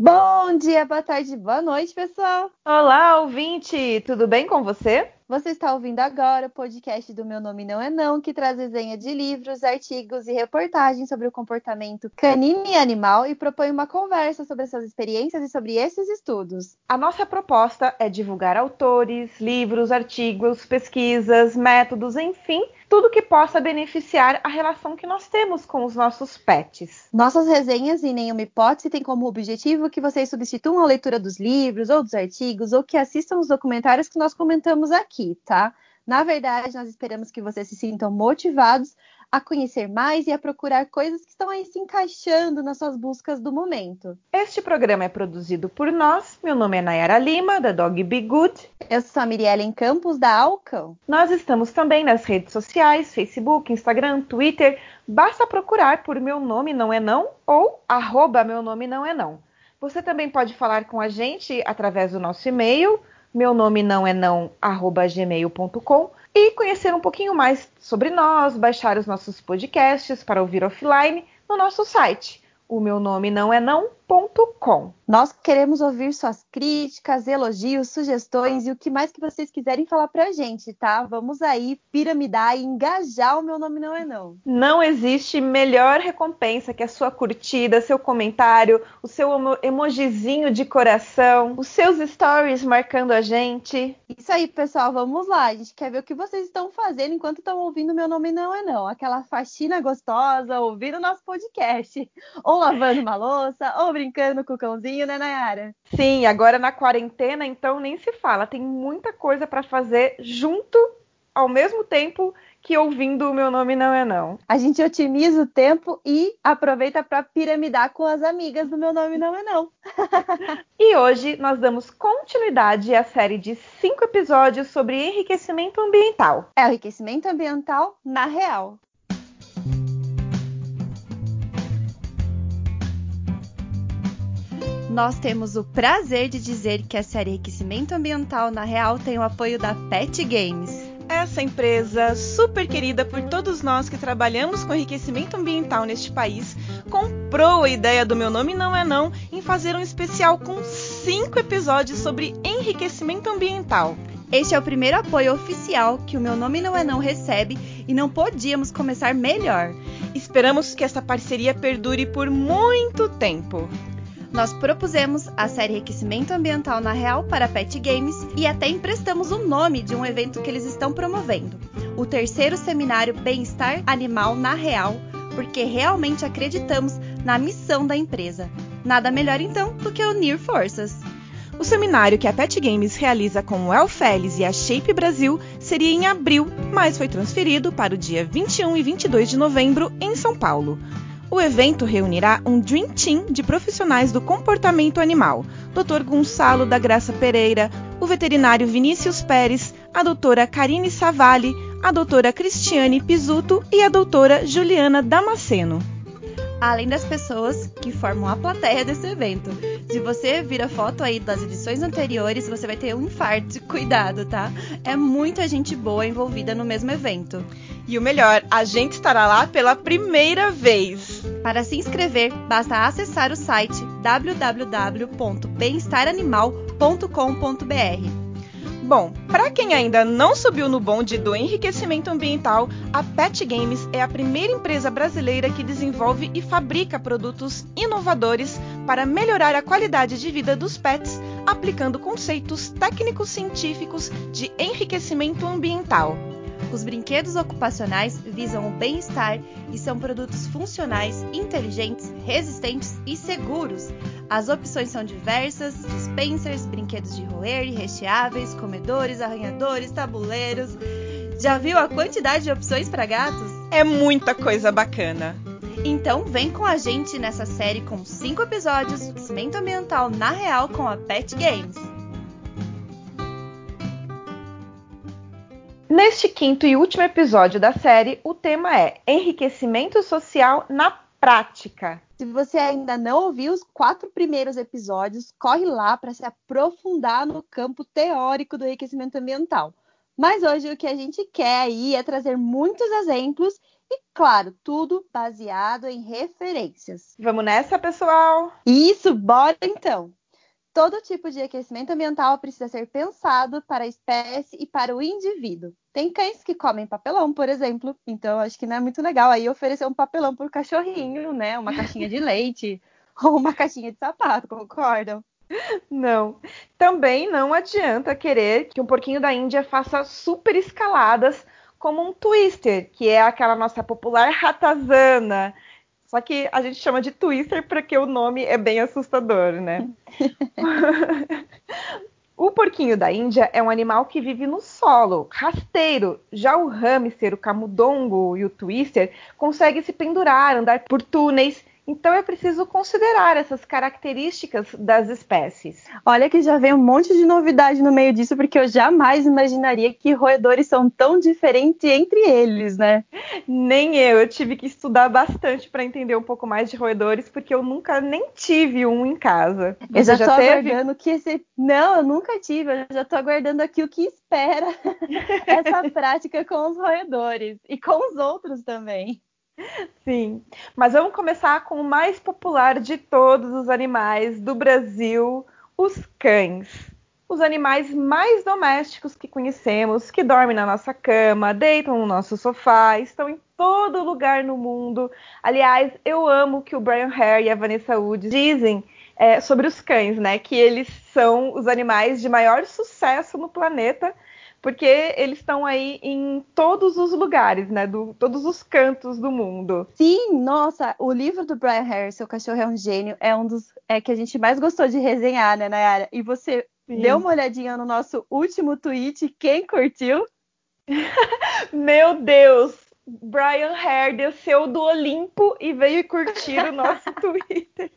Bom dia, boa tarde, boa noite, pessoal. Olá, ouvinte, tudo bem com você? Você está ouvindo agora o podcast do Meu Nome Não É Não, que traz resenha de livros, artigos e reportagens sobre o comportamento canino e animal e propõe uma conversa sobre essas experiências e sobre esses estudos. A nossa proposta é divulgar autores, livros, artigos, pesquisas, métodos, enfim, tudo que possa beneficiar a relação que nós temos com os nossos pets. Nossas resenhas, em nenhuma hipótese, têm como objetivo que vocês substituam a leitura dos livros ou dos artigos ou que assistam os documentários que nós comentamos aqui, tá? Na verdade, nós esperamos que vocês se sintam motivados a conhecer mais e a procurar coisas que estão aí se encaixando nas suas buscas do momento. Este programa é produzido por nós. Meu nome é Nayara Lima, da Dog Be Good. Eu sou a Miriellen Campos, da Alcão. Nós estamos também nas redes sociais, Facebook, Instagram, Twitter. Basta procurar por Meu Nome Não É Não ou arroba Meu Nome Não É Não. Você também pode falar com a gente através do nosso e-mail, meu nome não é não, arroba gmail.com e conhecer um pouquinho mais sobre nós, baixar os nossos podcasts para ouvir offline no nosso site. O meu nome não é não.com. Nós queremos ouvir suas críticas, elogios, sugestões e o que mais que vocês quiserem falar pra gente, tá? Vamos aí piramidar e engajar o meu nome não é não. Não existe melhor recompensa que a sua curtida, seu comentário, o seu emojizinho de coração, os seus stories marcando a gente. Isso aí, pessoal, vamos lá. A gente quer ver o que vocês estão fazendo enquanto estão ouvindo meu nome não é não. Aquela faxina gostosa, ouvindo nosso podcast, ou lavando uma louça, ou brincando com o cãozinho né, Nayara? Sim, agora na quarentena, então nem se fala. Tem muita coisa para fazer junto ao mesmo tempo que ouvindo o meu nome não é não. A gente otimiza o tempo e aproveita para piramidar com as amigas do meu nome não é não. e hoje nós damos continuidade à série de cinco episódios sobre enriquecimento ambiental. É o enriquecimento ambiental na real. Nós temos o prazer de dizer que a série Enriquecimento Ambiental na Real tem o apoio da Pet Games. Essa empresa, super querida por todos nós que trabalhamos com enriquecimento ambiental neste país, comprou a ideia do Meu Nome Não É Não em fazer um especial com cinco episódios sobre enriquecimento ambiental. Este é o primeiro apoio oficial que o Meu Nome Não É Não recebe e não podíamos começar melhor. Esperamos que essa parceria perdure por muito tempo. Nós propusemos a série Enriquecimento Ambiental na Real para Pet Games e até emprestamos o nome de um evento que eles estão promovendo, o terceiro seminário Bem-Estar Animal na Real, porque realmente acreditamos na missão da empresa. Nada melhor então do que unir forças. O seminário que a Pet Games realiza com o El Félix e a Shape Brasil seria em abril, mas foi transferido para o dia 21 e 22 de novembro em São Paulo. O evento reunirá um Dream Team de profissionais do comportamento animal: Dr. Gonçalo da Graça Pereira, o veterinário Vinícius Pérez, a doutora Karine Savalli, a doutora Cristiane Pisuto e a doutora Juliana Damasceno além das pessoas que formam a plateia desse evento. Se você vira foto aí das edições anteriores, você vai ter um infarto. Cuidado, tá? É muita gente boa envolvida no mesmo evento. E o melhor, a gente estará lá pela primeira vez. Para se inscrever, basta acessar o site www.bemestaranimal.com.br. Bom, para quem ainda não subiu no bonde do enriquecimento ambiental, a Pet Games é a primeira empresa brasileira que desenvolve e fabrica produtos inovadores para melhorar a qualidade de vida dos pets, aplicando conceitos técnicos científicos de enriquecimento ambiental. Os brinquedos ocupacionais visam o bem-estar e são produtos funcionais, inteligentes, resistentes e seguros. As opções são diversas: dispensers, brinquedos de roer e recheáveis, comedores, arranhadores, tabuleiros. Já viu a quantidade de opções para gatos? É muita coisa bacana. Então vem com a gente nessa série com cinco episódios, Cimento Ambiental na Real com a Pet Games. Neste quinto e último episódio da série, o tema é Enriquecimento Social na prática. Se você ainda não ouviu os quatro primeiros episódios, corre lá para se aprofundar no campo teórico do enriquecimento ambiental. Mas hoje o que a gente quer aí é trazer muitos exemplos e, claro, tudo baseado em referências. Vamos nessa, pessoal? Isso, bora então! Todo tipo de aquecimento ambiental precisa ser pensado para a espécie e para o indivíduo. Tem cães que comem papelão, por exemplo, então acho que não é muito legal aí oferecer um papelão para o cachorrinho, né? Uma caixinha de leite ou uma caixinha de sapato, concordam? Não. Também não adianta querer que um porquinho da Índia faça super escaladas como um twister, que é aquela nossa popular ratazana, só que a gente chama de Twister porque o nome é bem assustador, né? o porquinho da Índia é um animal que vive no solo, rasteiro. Já o hamster, o camundongo e o twister conseguem se pendurar, andar por túneis então é preciso considerar essas características das espécies. Olha que já vem um monte de novidade no meio disso, porque eu jamais imaginaria que roedores são tão diferentes entre eles, né? Nem eu, eu tive que estudar bastante para entender um pouco mais de roedores, porque eu nunca nem tive um em casa. Eu já, já tô teve? aguardando que esse. Não, eu nunca tive, eu já tô aguardando aqui o que espera essa prática com os roedores e com os outros também. Sim, mas vamos começar com o mais popular de todos os animais do Brasil, os cães. Os animais mais domésticos que conhecemos, que dormem na nossa cama, deitam no nosso sofá, estão em todo lugar no mundo. Aliás, eu amo que o Brian Hare e a Vanessa Wood dizem é, sobre os cães, né? Que eles são os animais de maior sucesso no planeta porque eles estão aí em todos os lugares, né? Do, todos os cantos do mundo. Sim, nossa, o livro do Brian Harris, Seu Cachorro é um Gênio, é um dos é, que a gente mais gostou de resenhar, né, Nayara? E você Sim. deu uma olhadinha no nosso último tweet, quem curtiu? Meu Deus! Brian Hare desceu do Olimpo e veio curtir o nosso Twitter.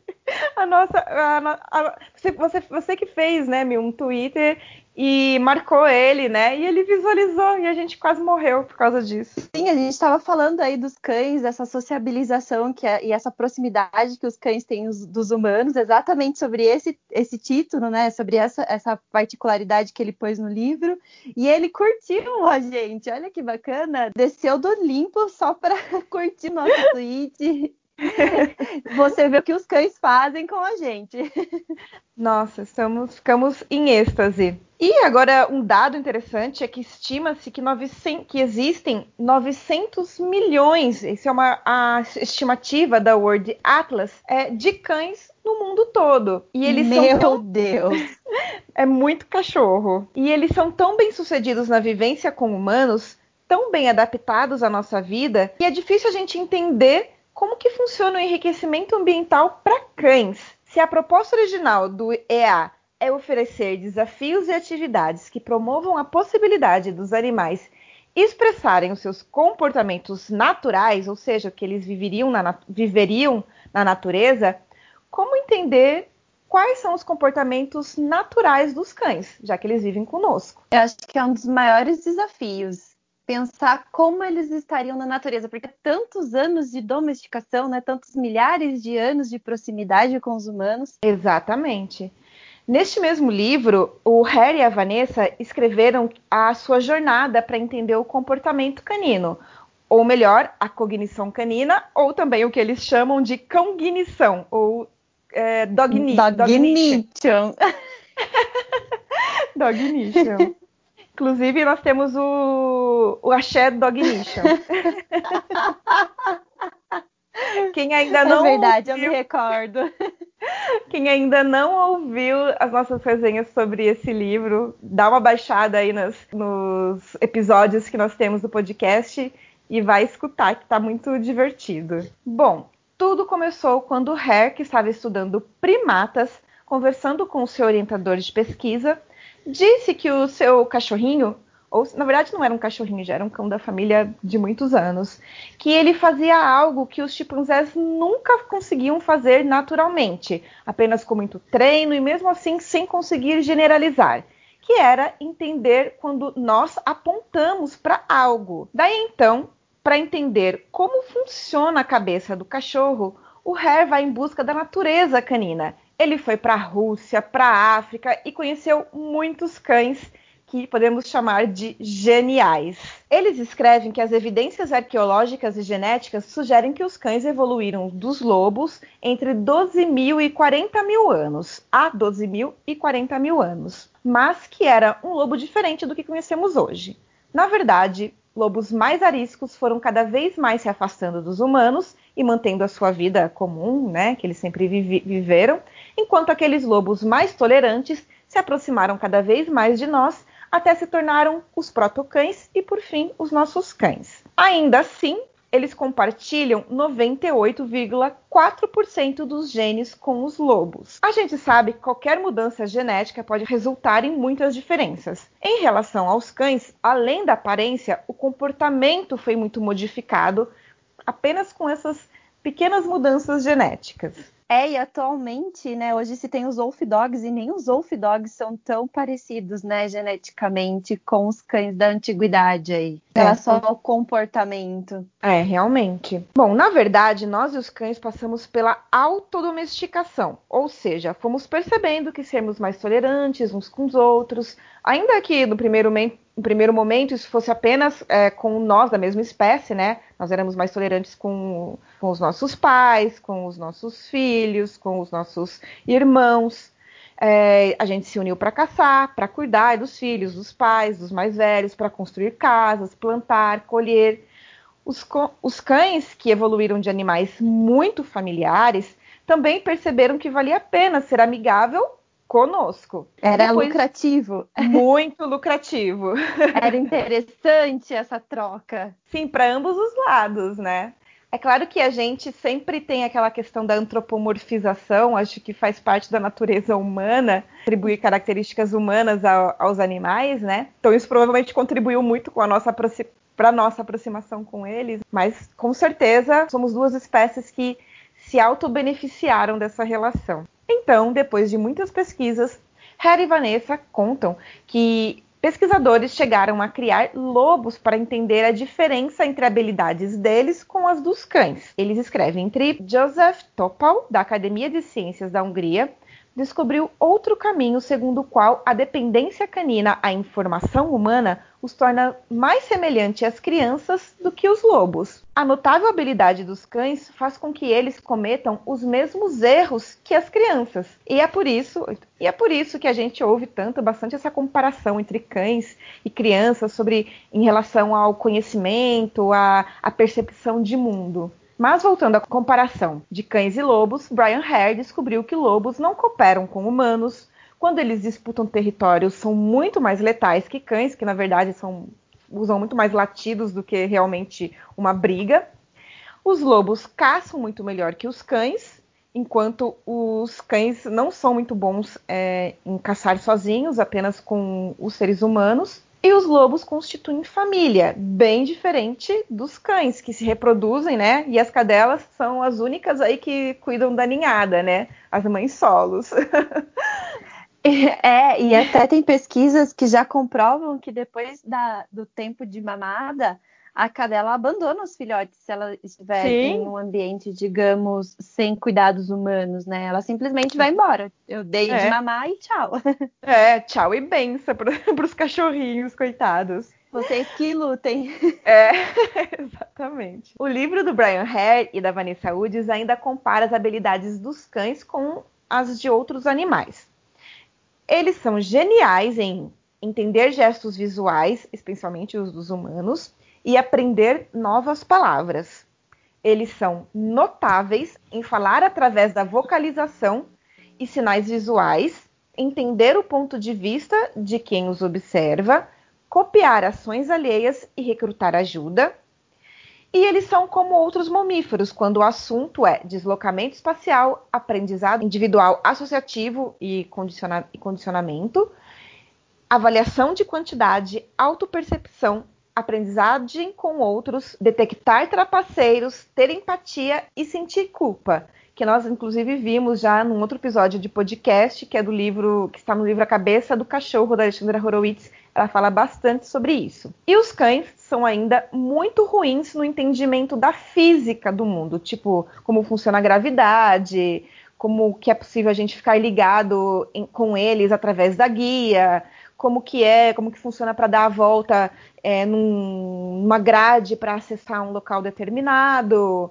A nossa. A, a, você, você que fez, né, meu, um Twitter e marcou ele, né? E ele visualizou e a gente quase morreu por causa disso. Sim, a gente estava falando aí dos cães, dessa sociabilização que é, e essa proximidade que os cães têm os, dos humanos, exatamente sobre esse, esse título, né? Sobre essa, essa particularidade que ele pôs no livro. E ele curtiu a gente, olha que bacana. Desceu do Olimpo só para curtir nosso tweet Você vê o que os cães fazem com a gente. Nossa, estamos, ficamos em êxtase. E agora, um dado interessante é que estima-se que, que, existem 900 milhões, isso é uma a estimativa da World Atlas, é, de cães no mundo todo. E eles Meu são tão... Deus! é muito cachorro. E eles são tão bem sucedidos na vivência com humanos, tão bem adaptados à nossa vida, que é difícil a gente entender como que funciona o enriquecimento ambiental para cães? Se a proposta original do EA é oferecer desafios e atividades que promovam a possibilidade dos animais expressarem os seus comportamentos naturais, ou seja, que eles viveriam na, viveriam na natureza, como entender quais são os comportamentos naturais dos cães, já que eles vivem conosco? Eu acho que é um dos maiores desafios pensar como eles estariam na natureza, porque tantos anos de domesticação, né, tantos milhares de anos de proximidade com os humanos. Exatamente. Neste mesmo livro, o Harry e a Vanessa escreveram a sua jornada para entender o comportamento canino, ou melhor, a cognição canina, ou também o que eles chamam de cognição, ou é, dognition. Dognition. dognition. Inclusive, nós temos o, o Axé Dognition. Quem ainda é não. É verdade, ouviu, eu me recordo. Quem ainda não ouviu as nossas resenhas sobre esse livro, dá uma baixada aí nos, nos episódios que nós temos do podcast e vai escutar, que está muito divertido. Bom, tudo começou quando o Hare, que estava estudando primatas, conversando com o seu orientador de pesquisa, disse que o seu cachorrinho, ou na verdade não era um cachorrinho, já era um cão da família de muitos anos, que ele fazia algo que os chimpanzés nunca conseguiam fazer naturalmente, apenas com muito treino e mesmo assim sem conseguir generalizar, que era entender quando nós apontamos para algo. Daí então, Para entender como funciona a cabeça do cachorro, o Hare vai em busca da natureza canina. Ele foi para a Rússia, para a África e conheceu muitos cães que podemos chamar de geniais. Eles escrevem que as evidências arqueológicas e genéticas sugerem que os cães evoluíram dos lobos entre 12 mil e 40 mil anos, a 12 mil e 40 mil anos, mas que era um lobo diferente do que conhecemos hoje. Na verdade, lobos mais ariscos foram cada vez mais se afastando dos humanos e mantendo a sua vida comum, né, que eles sempre vive viveram, enquanto aqueles lobos mais tolerantes se aproximaram cada vez mais de nós até se tornaram os protocães e, por fim, os nossos cães. Ainda assim, eles compartilham 98,4% dos genes com os lobos. A gente sabe que qualquer mudança genética pode resultar em muitas diferenças. Em relação aos cães, além da aparência, o comportamento foi muito modificado apenas com essas pequenas mudanças genéticas. É, e atualmente, né, hoje se tem os Wolf Dogs e nem os Wolf Dogs são tão parecidos, né, geneticamente com os cães da antiguidade aí. É. Só o comportamento. É, realmente. Bom, na verdade, nós e os cães passamos pela autodomesticação, ou seja, fomos percebendo que sermos mais tolerantes uns com os outros, ainda que no primeiro no primeiro momento isso fosse apenas é, com nós da mesma espécie, né? Nós éramos mais tolerantes com, com os nossos pais, com os nossos filhos, com os nossos irmãos. É, a gente se uniu para caçar, para cuidar dos filhos, dos pais, dos mais velhos, para construir casas, plantar, colher. Os, os cães que evoluíram de animais muito familiares também perceberam que valia a pena ser amigável conosco. Era Depois, lucrativo. Muito lucrativo. Era interessante essa troca. Sim, para ambos os lados, né? É claro que a gente sempre tem aquela questão da antropomorfização, acho que faz parte da natureza humana, atribuir características humanas ao, aos animais, né? Então isso provavelmente contribuiu muito com a nossa para nossa aproximação com eles, mas com certeza somos duas espécies que se auto-beneficiaram dessa relação. Então, depois de muitas pesquisas, Harry e Vanessa contam que pesquisadores chegaram a criar lobos para entender a diferença entre habilidades deles com as dos cães. Eles escrevem entre Joseph Topal, da Academia de Ciências da Hungria, descobriu outro caminho segundo o qual a dependência canina à informação humana os torna mais semelhantes às crianças do que os lobos. A notável habilidade dos cães faz com que eles cometam os mesmos erros que as crianças. E é por isso, e é por isso que a gente ouve tanto bastante essa comparação entre cães e crianças sobre em relação ao conhecimento, à, à percepção de mundo. Mas voltando à comparação de cães e lobos, Brian Hare descobriu que lobos não cooperam com humanos. Quando eles disputam territórios, são muito mais letais que cães, que na verdade são, usam muito mais latidos do que realmente uma briga. Os lobos caçam muito melhor que os cães, enquanto os cães não são muito bons é, em caçar sozinhos, apenas com os seres humanos. E os lobos constituem família, bem diferente dos cães que se reproduzem, né? E as cadelas são as únicas aí que cuidam da ninhada, né? As mães solos. é, e até tem pesquisas que já comprovam que depois da, do tempo de mamada, a cadela abandona os filhotes se ela estiver Sim. em um ambiente, digamos, sem cuidados humanos, né? Ela simplesmente vai embora. Eu dei é. de mamar e tchau. É, tchau e benção para os cachorrinhos, coitados. Vocês que lutem. É, exatamente. O livro do Brian Hare e da Vanessa Woods ainda compara as habilidades dos cães com as de outros animais. Eles são geniais em entender gestos visuais, especialmente os dos humanos, e aprender novas palavras. Eles são notáveis em falar através da vocalização e sinais visuais, entender o ponto de vista de quem os observa, copiar ações alheias e recrutar ajuda. E eles são como outros mamíferos quando o assunto é deslocamento espacial, aprendizado individual associativo e, condiciona e condicionamento, avaliação de quantidade, autopercepção aprendizagem com outros, detectar trapaceiros, ter empatia e sentir culpa. Que nós, inclusive, vimos já num outro episódio de podcast, que é do livro, que está no livro A Cabeça do Cachorro, da Alexandra Horowitz. Ela fala bastante sobre isso. E os cães são ainda muito ruins no entendimento da física do mundo, tipo como funciona a gravidade, como que é possível a gente ficar ligado em, com eles através da guia, como que é, como que funciona para dar a volta é, num, numa grade para acessar um local determinado.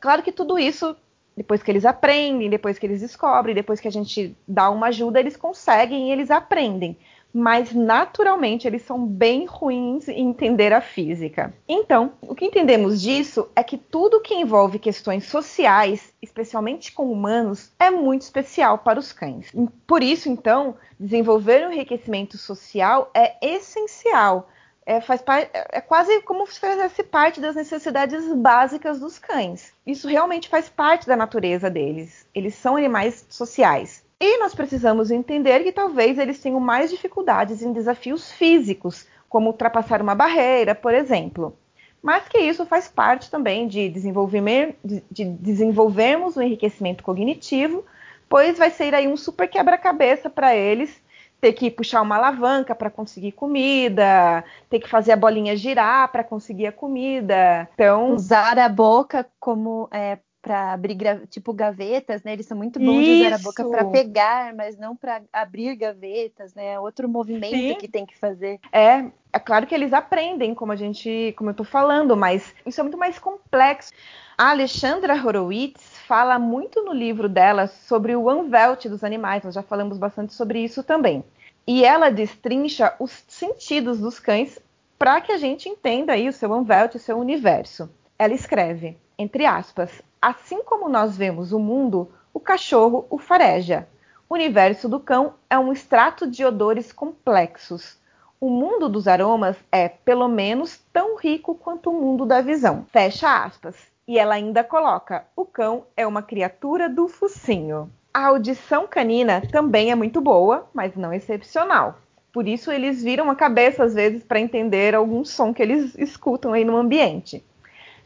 Claro que tudo isso, depois que eles aprendem, depois que eles descobrem, depois que a gente dá uma ajuda, eles conseguem e eles aprendem mas naturalmente eles são bem ruins em entender a física. Então, o que entendemos disso é que tudo que envolve questões sociais, especialmente com humanos, é muito especial para os cães. Por isso, então, desenvolver um enriquecimento social é essencial. É, faz é quase como se fizesse parte das necessidades básicas dos cães. Isso realmente faz parte da natureza deles. Eles são animais sociais. E nós precisamos entender que talvez eles tenham mais dificuldades em desafios físicos, como ultrapassar uma barreira, por exemplo. Mas que isso faz parte também de, de, de desenvolvermos o enriquecimento cognitivo, pois vai ser aí um super quebra-cabeça para eles ter que puxar uma alavanca para conseguir comida, ter que fazer a bolinha girar para conseguir a comida. Então, usar a boca como é, para abrir tipo gavetas, né? Eles são muito bons Isso. de usar a boca para pegar, mas não para abrir gavetas, né? É outro movimento Sim. que tem que fazer. É, é claro que eles aprendem, como a gente, como eu tô falando, mas isso é muito mais complexo. A Alexandra Horowitz fala muito no livro dela sobre o unvelt dos animais. Nós já falamos bastante sobre isso também. E ela destrincha os sentidos dos cães para que a gente entenda aí o seu unvelt, o seu universo. Ela escreve, entre aspas, Assim como nós vemos o mundo, o cachorro o fareja. O universo do cão é um extrato de odores complexos. O mundo dos aromas é, pelo menos, tão rico quanto o mundo da visão. Fecha aspas. E ela ainda coloca: o cão é uma criatura do focinho. A audição canina também é muito boa, mas não excepcional. Por isso eles viram a cabeça às vezes para entender algum som que eles escutam aí no ambiente.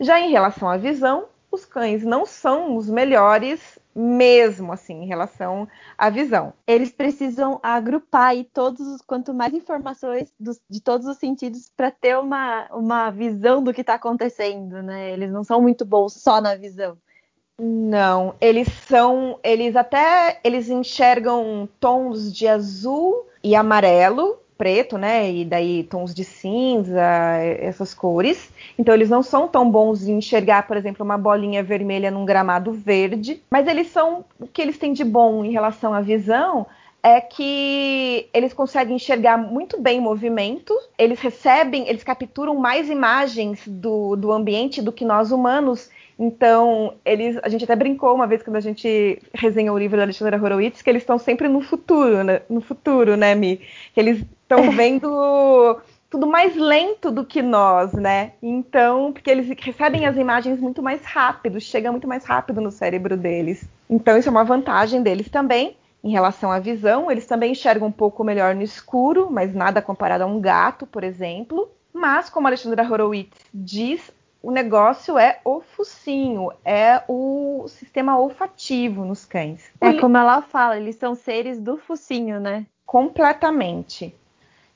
Já em relação à visão, os cães não são os melhores mesmo assim em relação à visão. Eles precisam agrupar aí todos quanto mais informações dos, de todos os sentidos para ter uma, uma visão do que está acontecendo, né? Eles não são muito bons só na visão. Não, eles são, eles até eles enxergam tons de azul e amarelo preto, né? E daí tons de cinza, essas cores. Então eles não são tão bons em enxergar, por exemplo, uma bolinha vermelha num gramado verde. Mas eles são o que eles têm de bom em relação à visão é que eles conseguem enxergar muito bem movimento, eles recebem, eles capturam mais imagens do, do ambiente do que nós humanos. Então, eles, a gente até brincou uma vez quando a gente resenhou o livro da Alexandra Horowitz que eles estão sempre no futuro, né? no futuro, né, Mi? Que eles estão vendo tudo mais lento do que nós, né? Então, porque eles recebem as imagens muito mais rápido, chega muito mais rápido no cérebro deles. Então, isso é uma vantagem deles também. Em relação à visão, eles também enxergam um pouco melhor no escuro, mas nada comparado a um gato, por exemplo. Mas, como a Alexandra Horowitz diz, o negócio é o focinho, é o sistema olfativo nos cães. É como ela fala, eles são seres do focinho, né? Completamente.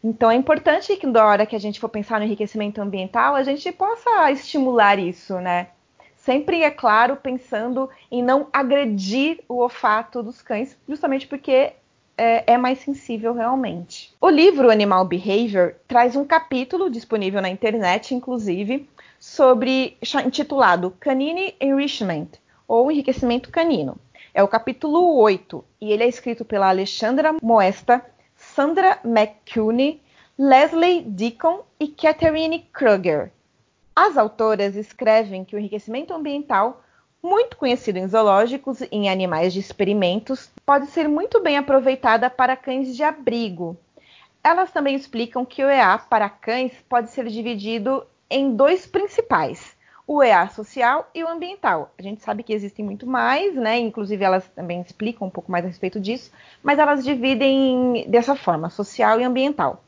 Então é importante que na hora que a gente for pensar no enriquecimento ambiental, a gente possa estimular isso, né? Sempre, é claro, pensando em não agredir o olfato dos cães, justamente porque é, é, mais sensível realmente. O livro Animal Behavior traz um capítulo disponível na internet, inclusive, sobre intitulado Canine Enrichment ou enriquecimento canino. É o capítulo 8 e ele é escrito pela Alexandra Moesta Sandra McCune, Leslie Deacon e Catherine Kruger. As autoras escrevem que o enriquecimento ambiental, muito conhecido em zoológicos e em animais de experimentos, pode ser muito bem aproveitada para cães de abrigo. Elas também explicam que o EA para cães pode ser dividido em dois principais: o EA social e o ambiental. A gente sabe que existem muito mais, né? Inclusive elas também explicam um pouco mais a respeito disso, mas elas dividem dessa forma, social e ambiental.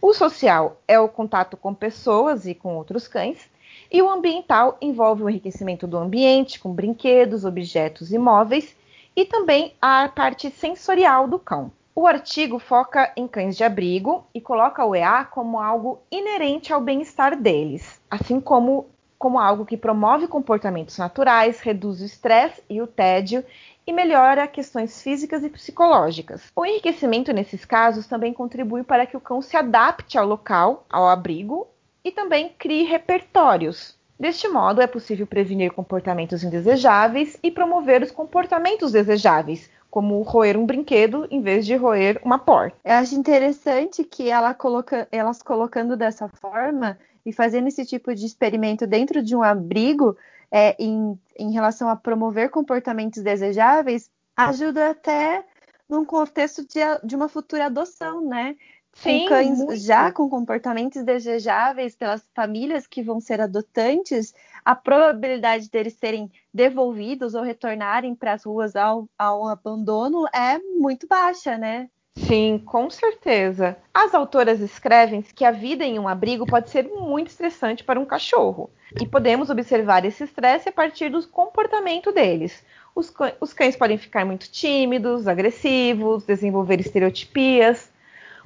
O social é o contato com pessoas e com outros cães, e o ambiental envolve o enriquecimento do ambiente com brinquedos, objetos e móveis, e também a parte sensorial do cão. O artigo foca em cães de abrigo e coloca o EA como algo inerente ao bem-estar deles, assim como como algo que promove comportamentos naturais, reduz o estresse e o tédio e melhora questões físicas e psicológicas. O enriquecimento nesses casos também contribui para que o cão se adapte ao local, ao abrigo e também crie repertórios. Deste modo, é possível prevenir comportamentos indesejáveis e promover os comportamentos desejáveis, como roer um brinquedo em vez de roer uma porta. Eu acho interessante que ela coloca, elas colocando dessa forma e fazendo esse tipo de experimento dentro de um abrigo é, em, em relação a promover comportamentos desejáveis ajuda até num contexto de, de uma futura adoção, né? Sim, com cães muito. já com comportamentos desejáveis pelas famílias que vão ser adotantes, a probabilidade deles serem devolvidos ou retornarem para as ruas ao, ao abandono é muito baixa, né? Sim, com certeza. As autoras escrevem que a vida em um abrigo pode ser muito estressante para um cachorro. E podemos observar esse estresse a partir do comportamento deles. Os, os cães podem ficar muito tímidos, agressivos, desenvolver estereotipias.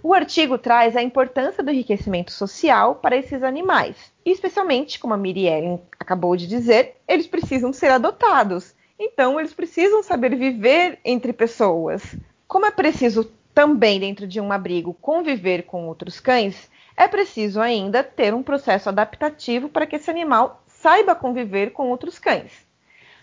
O artigo traz a importância do enriquecimento social para esses animais. E especialmente, como a Mirielle acabou de dizer, eles precisam ser adotados. Então, eles precisam saber viver entre pessoas. Como é preciso também dentro de um abrigo conviver com outros cães, é preciso ainda ter um processo adaptativo para que esse animal saiba conviver com outros cães.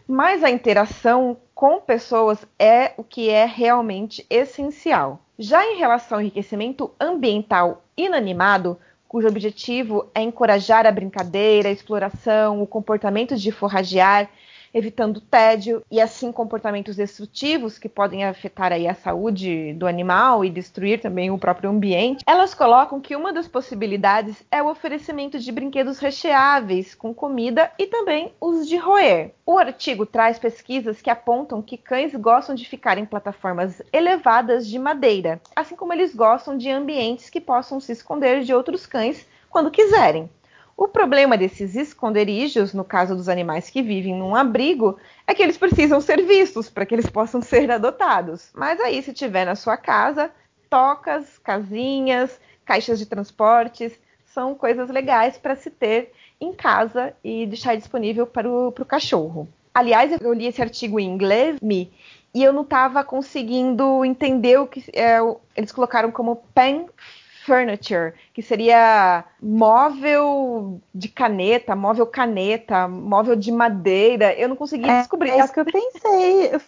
Mas a interação com pessoas é o que é realmente essencial. Já em relação ao enriquecimento ambiental inanimado, cujo objetivo é encorajar a brincadeira, a exploração, o comportamento de forragear evitando tédio e assim comportamentos destrutivos que podem afetar aí a saúde do animal e destruir também o próprio ambiente, elas colocam que uma das possibilidades é o oferecimento de brinquedos recheáveis com comida e também os de roer. O artigo traz pesquisas que apontam que cães gostam de ficar em plataformas elevadas de madeira, assim como eles gostam de ambientes que possam se esconder de outros cães quando quiserem. O problema desses esconderijos, no caso dos animais que vivem num abrigo, é que eles precisam ser vistos para que eles possam ser adotados. Mas aí, se tiver na sua casa, tocas, casinhas, caixas de transportes, são coisas legais para se ter em casa e deixar disponível para o, para o cachorro. Aliás, eu li esse artigo em inglês, me, e eu não estava conseguindo entender o que é, eles colocaram como pen furniture, que seria móvel de caneta, móvel caneta, móvel de madeira. Eu não consegui é, descobrir. É isso que eu pensei. Eu,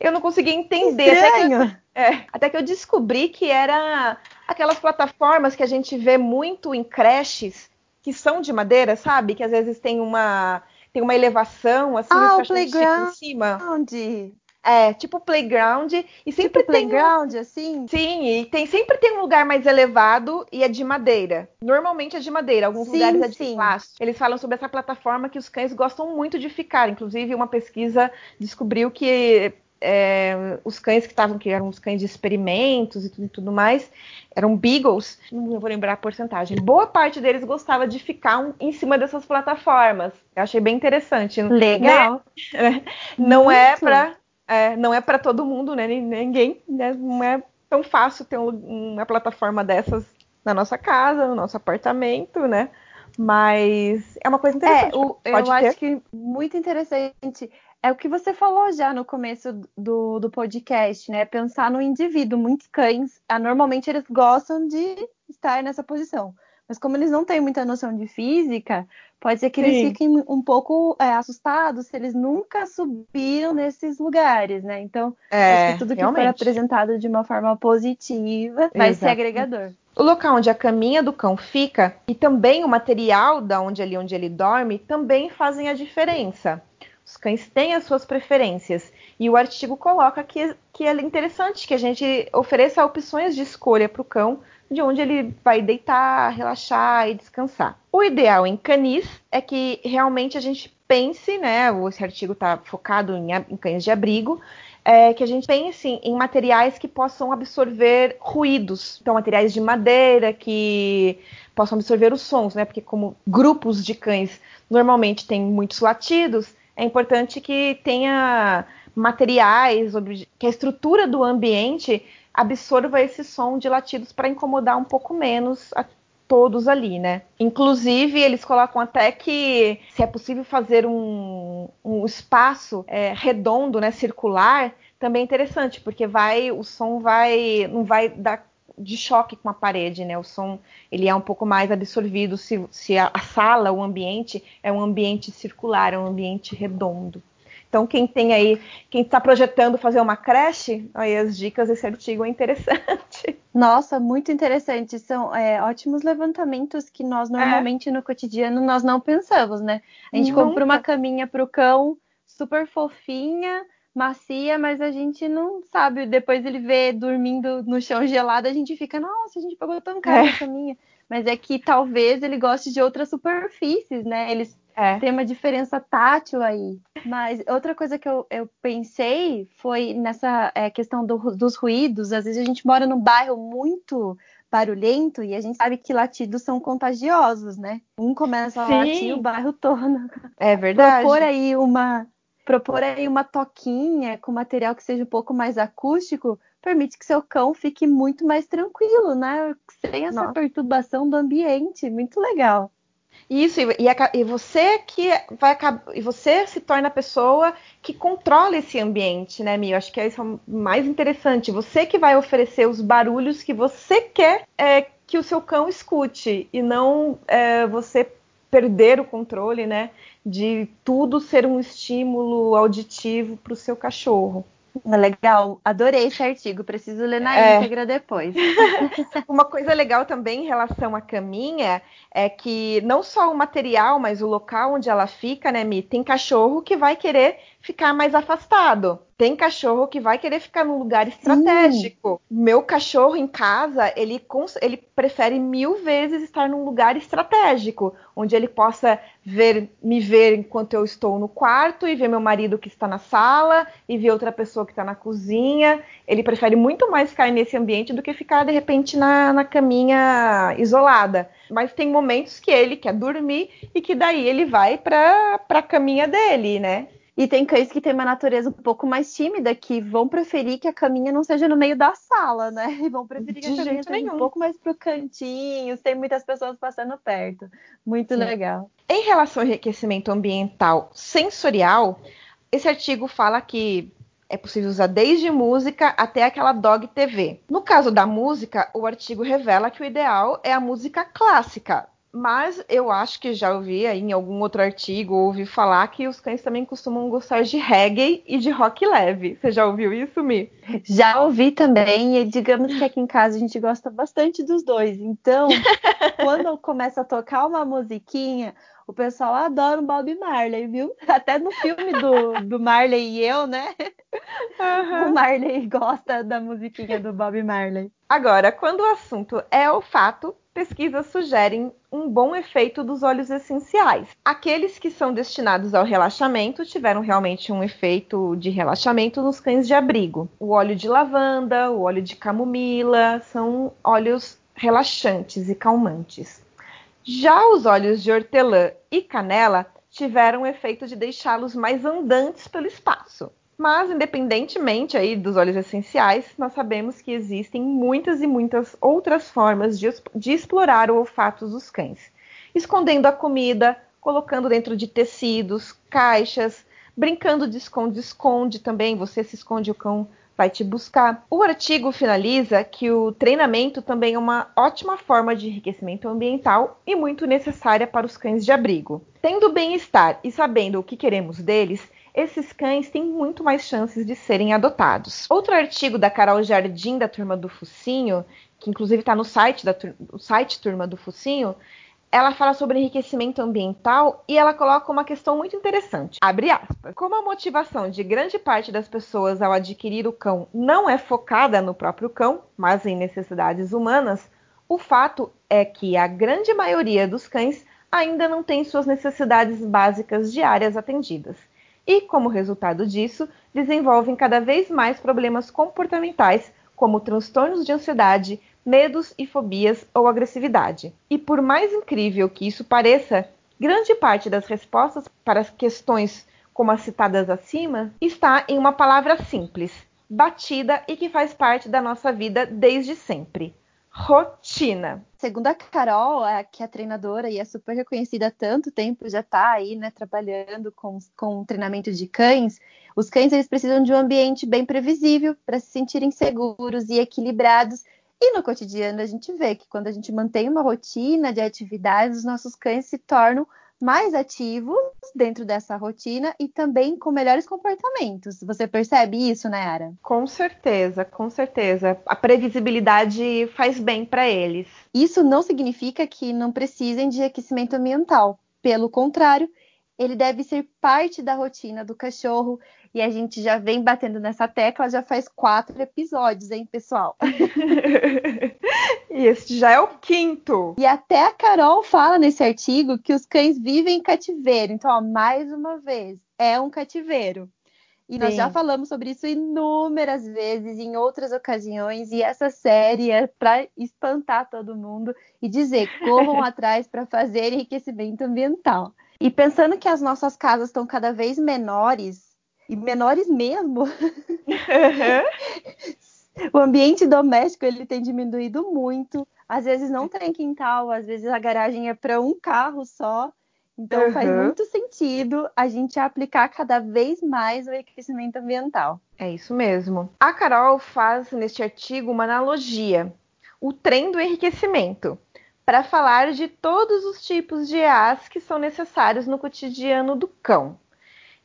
eu não consegui entender. Até que, eu, é, até que eu descobri que era aquelas plataformas que a gente vê muito em creches, que são de madeira, sabe? Que às vezes tem uma tem uma elevação assim, ah, o playground. em cima. Onde? É, tipo playground. E sempre tipo tem playground, assim? Sim, e tem, sempre tem um lugar mais elevado e é de madeira. Normalmente é de madeira, alguns sim, lugares é de sim. plástico. Eles falam sobre essa plataforma que os cães gostam muito de ficar. Inclusive, uma pesquisa descobriu que é, os cães que estavam, que eram os cães de experimentos e tudo, tudo, mais, eram beagles, não vou lembrar a porcentagem. Boa parte deles gostava de ficar um, em cima dessas plataformas. Eu achei bem interessante. Legal. Né? Não é para é, não é para todo mundo, né? Ninguém, né? Não é tão fácil ter um, uma plataforma dessas na nossa casa, no nosso apartamento, né? Mas é uma coisa interessante. É, o, eu ter. acho que muito interessante é o que você falou já no começo do, do podcast, né? Pensar no indivíduo. Muitos cães, ah, normalmente eles gostam de estar nessa posição. Mas como eles não têm muita noção de física, pode ser que Sim. eles fiquem um pouco é, assustados se eles nunca subiram nesses lugares, né? Então, é, acho que tudo que realmente. for apresentado de uma forma positiva vai Exato. ser agregador. O local onde a caminha do cão fica e também o material da onde ali onde ele dorme também fazem a diferença. Os cães têm as suas preferências e o artigo coloca que, que é interessante que a gente ofereça opções de escolha para o cão de onde ele vai deitar, relaxar e descansar. O ideal em canis é que realmente a gente pense, né? Esse artigo está focado em, em, cães de abrigo. É, que a gente pense em materiais que possam absorver ruídos. Então, materiais de madeira que possam absorver os sons, né? Porque como grupos de cães normalmente têm muitos latidos, é importante que tenha materiais, que a estrutura do ambiente absorva esse som de latidos para incomodar um pouco menos a todos ali, né? Inclusive, eles colocam até que se é possível fazer um, um espaço é, redondo, né, circular, também é interessante, porque vai, o som vai, não vai dar de choque com a parede, né? O som ele é um pouco mais absorvido se, se a, a sala, o ambiente é um ambiente circular, é um ambiente redondo. Então, quem tem aí, quem está projetando fazer uma creche, aí as dicas desse artigo é interessante. Nossa, muito interessante. São é, ótimos levantamentos que nós normalmente é. no cotidiano nós não pensamos, né? A gente Nunca. compra uma caminha para o cão super fofinha, macia, mas a gente não sabe. Depois ele vê dormindo no chão gelado, a gente fica, nossa, a gente pagou tão caro é. a caminha. Mas é que talvez ele goste de outras superfícies, né? Eles é. Tem uma diferença tátil aí. Mas outra coisa que eu, eu pensei foi nessa é, questão do, dos ruídos. Às vezes a gente mora num bairro muito barulhento e a gente sabe que latidos são contagiosos, né? Um começa a Sim. latir o bairro todo. É verdade. Propor aí uma propor aí uma toquinha com material que seja um pouco mais acústico permite que seu cão fique muito mais tranquilo, né? Sem essa Nossa. perturbação do ambiente. Muito legal. Isso, e, e, você que vai e você se torna a pessoa que controla esse ambiente, né, Mi? Eu acho que é isso mais interessante. Você que vai oferecer os barulhos que você quer é, que o seu cão escute, e não é, você perder o controle, né? De tudo ser um estímulo auditivo para o seu cachorro. Legal, adorei esse artigo, preciso ler na é. íntegra depois. Uma coisa legal também em relação à caminha é que não só o material, mas o local onde ela fica, né, Mi? Tem cachorro que vai querer ficar mais afastado. Tem cachorro que vai querer ficar num lugar estratégico. Sim. Meu cachorro em casa, ele, ele prefere mil vezes estar num lugar estratégico, onde ele possa ver, me ver enquanto eu estou no quarto e ver meu marido que está na sala e ver outra pessoa que está na cozinha. Ele prefere muito mais ficar nesse ambiente do que ficar de repente na, na caminha isolada. Mas tem momentos que ele quer dormir e que daí ele vai para a caminha dele, né? E tem cães que têm uma natureza um pouco mais tímida, que vão preferir que a caminha não seja no meio da sala, né? E vão preferir que a caminha seja um pouco mais pro cantinho, sem muitas pessoas passando perto. Muito Sim. legal. Em relação ao enriquecimento ambiental sensorial, esse artigo fala que é possível usar desde música até aquela dog TV. No caso da música, o artigo revela que o ideal é a música clássica, mas eu acho que já ouvi aí em algum outro artigo, ouvi falar que os cães também costumam gostar de reggae e de rock leve. Você já ouviu isso, Mi? Já ouvi também, e digamos que aqui em casa a gente gosta bastante dos dois. Então, quando começa a tocar uma musiquinha, o pessoal adora o Bob Marley, viu? Até no filme do, do Marley e eu, né? Uhum. O Marley gosta da musiquinha do Bob Marley. Agora, quando o assunto é olfato, pesquisas sugerem um bom efeito dos óleos essenciais. Aqueles que são destinados ao relaxamento tiveram realmente um efeito de relaxamento nos cães de abrigo. O óleo de lavanda, o óleo de camomila são óleos relaxantes e calmantes. Já os óleos de hortelã e canela tiveram o efeito de deixá-los mais andantes pelo espaço. Mas, independentemente aí dos óleos essenciais, nós sabemos que existem muitas e muitas outras formas de, de explorar o olfato dos cães. Escondendo a comida, colocando dentro de tecidos, caixas, brincando de esconde-esconde também, você se esconde, o cão vai te buscar. O artigo finaliza que o treinamento também é uma ótima forma de enriquecimento ambiental e muito necessária para os cães de abrigo. Tendo bem-estar e sabendo o que queremos deles, esses cães têm muito mais chances de serem adotados. Outro artigo da Carol Jardim, da Turma do Focinho, que inclusive está no site, da, site Turma do Focinho, ela fala sobre enriquecimento ambiental e ela coloca uma questão muito interessante. Abre aspas. Como a motivação de grande parte das pessoas ao adquirir o cão não é focada no próprio cão, mas em necessidades humanas, o fato é que a grande maioria dos cães ainda não tem suas necessidades básicas diárias atendidas e, como resultado disso, desenvolvem cada vez mais problemas comportamentais, como transtornos de ansiedade, medos e fobias ou agressividade. E por mais incrível que isso pareça, grande parte das respostas para as questões como as citadas acima está em uma palavra simples: batida e que faz parte da nossa vida desde sempre. Rotina. Segundo a Carol, que é treinadora e é super reconhecida há tanto tempo, já está aí, né, trabalhando com, com treinamento de cães, os cães eles precisam de um ambiente bem previsível para se sentirem seguros e equilibrados. E no cotidiano a gente vê que quando a gente mantém uma rotina de atividades, os nossos cães se tornam mais ativos dentro dessa rotina e também com melhores comportamentos. Você percebe isso, Nayara? Com certeza, com certeza. A previsibilidade faz bem para eles. Isso não significa que não precisem de aquecimento ambiental. Pelo contrário, ele deve ser parte da rotina do cachorro. E a gente já vem batendo nessa tecla, já faz quatro episódios, hein, pessoal? e esse já é o quinto. E até a Carol fala nesse artigo que os cães vivem em cativeiro. Então, ó, mais uma vez, é um cativeiro. E Sim. nós já falamos sobre isso inúmeras vezes, em outras ocasiões, e essa série é para espantar todo mundo e dizer: corram atrás para fazer enriquecimento ambiental. E pensando que as nossas casas estão cada vez menores, e menores mesmo, o ambiente doméstico ele tem diminuído muito. Às vezes não tem quintal, às vezes a garagem é para um carro só. Então uhum. faz muito sentido a gente aplicar cada vez mais o aquecimento ambiental. É isso mesmo. A Carol faz neste artigo uma analogia, o trem do enriquecimento, para falar de todos os tipos de EAs que são necessários no cotidiano do cão.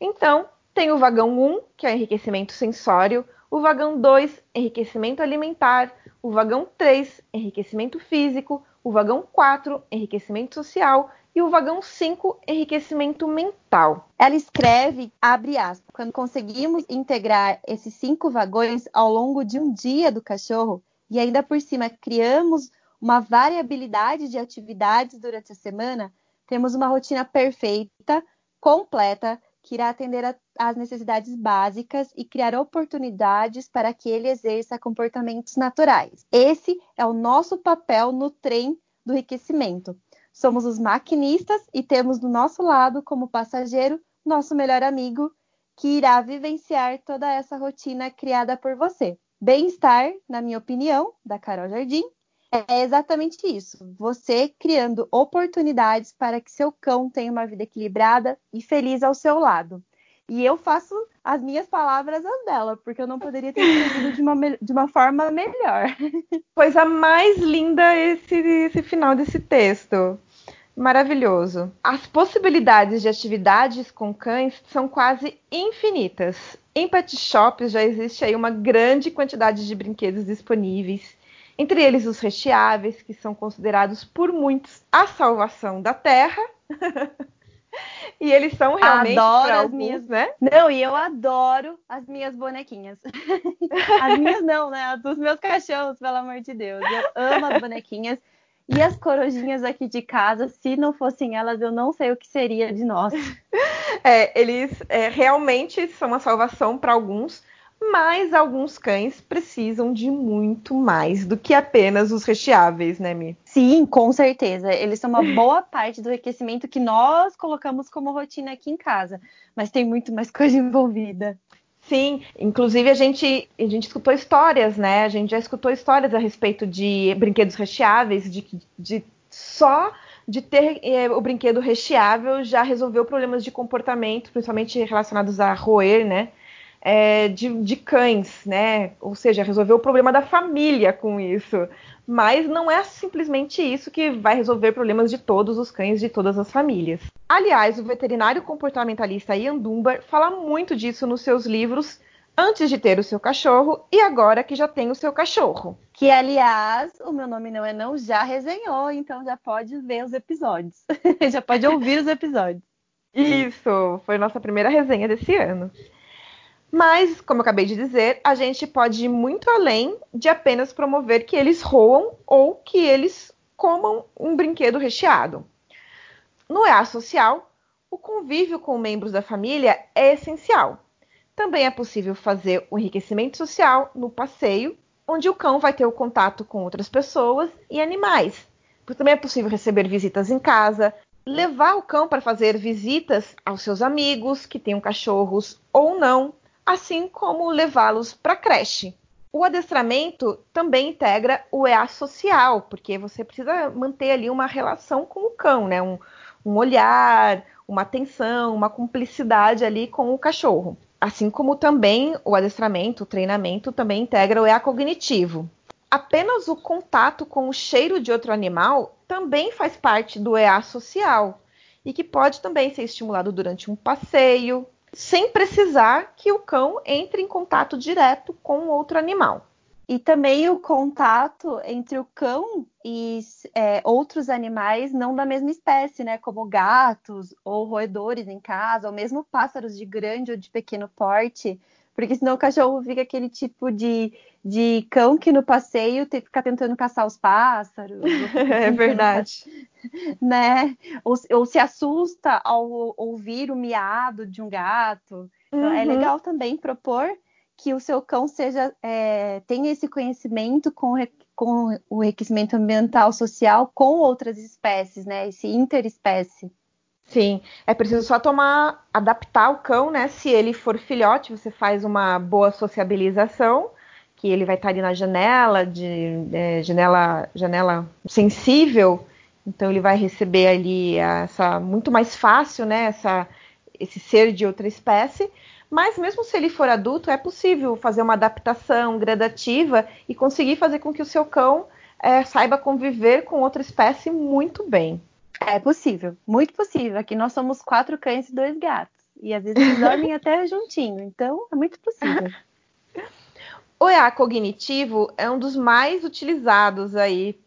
Então, tem o vagão 1, que é enriquecimento sensório, o vagão 2, enriquecimento alimentar, o vagão 3, enriquecimento físico, o vagão 4, enriquecimento social e o vagão 5, enriquecimento mental. Ela escreve, abre aspas, quando conseguimos integrar esses cinco vagões ao longo de um dia do cachorro e ainda por cima criamos uma variabilidade de atividades durante a semana, temos uma rotina perfeita, completa, que irá atender às necessidades básicas e criar oportunidades para que ele exerça comportamentos naturais. Esse é o nosso papel no trem do enriquecimento. Somos os maquinistas e temos do nosso lado, como passageiro, nosso melhor amigo, que irá vivenciar toda essa rotina criada por você. Bem-estar, na minha opinião, da Carol Jardim, é exatamente isso. Você criando oportunidades para que seu cão tenha uma vida equilibrada e feliz ao seu lado. E eu faço as minhas palavras as dela, porque eu não poderia ter escrevido de uma, de uma forma melhor. Coisa mais linda esse, esse final desse texto. Maravilhoso. As possibilidades de atividades com cães são quase infinitas. Em pet shops já existe aí uma grande quantidade de brinquedos disponíveis entre eles os recheáveis, que são considerados por muitos a salvação da Terra. e eles são realmente adoro as alguns, minhas, né? Não, e eu adoro as minhas bonequinhas. as minhas não, né? As dos meus cachorros, pelo amor de Deus. Eu amo as bonequinhas. E as corujinhas aqui de casa, se não fossem elas, eu não sei o que seria de nós. É, eles é, realmente são uma salvação para alguns, mas alguns cães precisam de muito mais do que apenas os recheáveis, né, Mi? Sim, com certeza. Eles são uma boa parte do aquecimento que nós colocamos como rotina aqui em casa, mas tem muito mais coisa envolvida. Sim, inclusive a gente, a gente escutou histórias, né? A gente já escutou histórias a respeito de brinquedos recheáveis, de, de só de ter é, o brinquedo recheável já resolveu problemas de comportamento, principalmente relacionados a roer, né? É, de, de, cães, né? Ou seja, resolver o problema da família com isso. Mas não é simplesmente isso que vai resolver problemas de todos os cães de todas as famílias. Aliás, o veterinário comportamentalista Ian Dunbar fala muito disso nos seus livros antes de ter o seu cachorro e agora que já tem o seu cachorro. Que, aliás, o meu nome não é não já resenhou, então já pode ver os episódios. já pode ouvir os episódios. Isso, foi nossa primeira resenha desse ano. Mas, como eu acabei de dizer, a gente pode ir muito além de apenas promover que eles roam ou que eles comam um brinquedo recheado. No EA social, o convívio com membros da família é essencial. Também é possível fazer o enriquecimento social no passeio, onde o cão vai ter o contato com outras pessoas e animais. Também é possível receber visitas em casa, levar o cão para fazer visitas aos seus amigos que tenham cachorros ou não, assim como levá-los para creche. O adestramento também integra o EA social, porque você precisa manter ali uma relação com o cão, né? Um, um olhar, uma atenção, uma cumplicidade ali com o cachorro. Assim como também o adestramento, o treinamento também integra o EA cognitivo. Apenas o contato com o cheiro de outro animal também faz parte do EA social e que pode também ser estimulado durante um passeio, sem precisar que o cão entre em contato direto com outro animal. E também o contato entre o cão e é, outros animais não da mesma espécie, né? Como gatos ou roedores em casa, ou mesmo pássaros de grande ou de pequeno porte. Porque senão o cachorro fica aquele tipo de, de cão que no passeio tem que ficar tentando caçar os pássaros. é verdade. Né? Ou, ou, se assusta ao ouvir o miado de um gato. Então, é uhum. é legal também propor que o seu cão seja é, tenha esse conhecimento com, com o enriquecimento ambiental social com outras espécies, né? Esse interespécie. Sim, é preciso só tomar, adaptar o cão, né? Se ele for filhote, você faz uma boa sociabilização, que ele vai estar ali na janela, de é, janela, janela sensível, então ele vai receber ali essa muito mais fácil, né? Essa, esse ser de outra espécie. Mas mesmo se ele for adulto, é possível fazer uma adaptação gradativa e conseguir fazer com que o seu cão é, saiba conviver com outra espécie muito bem. É possível, muito possível. Aqui nós somos quatro cães e dois gatos. E às vezes eles dormem até juntinho. Então, é muito possível. O EA cognitivo é um dos mais utilizados aí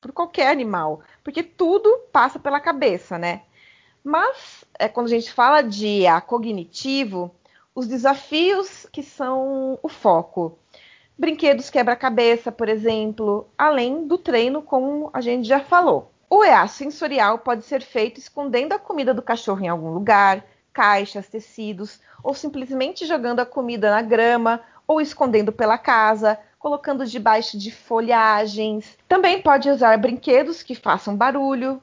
por qualquer animal, porque tudo passa pela cabeça, né? Mas é, quando a gente fala de EA cognitivo, os desafios que são o foco. Brinquedos quebra-cabeça, por exemplo, além do treino, como a gente já falou. O EA sensorial pode ser feito escondendo a comida do cachorro em algum lugar, caixas, tecidos, ou simplesmente jogando a comida na grama, ou escondendo pela casa, colocando debaixo de folhagens. Também pode usar brinquedos que façam barulho,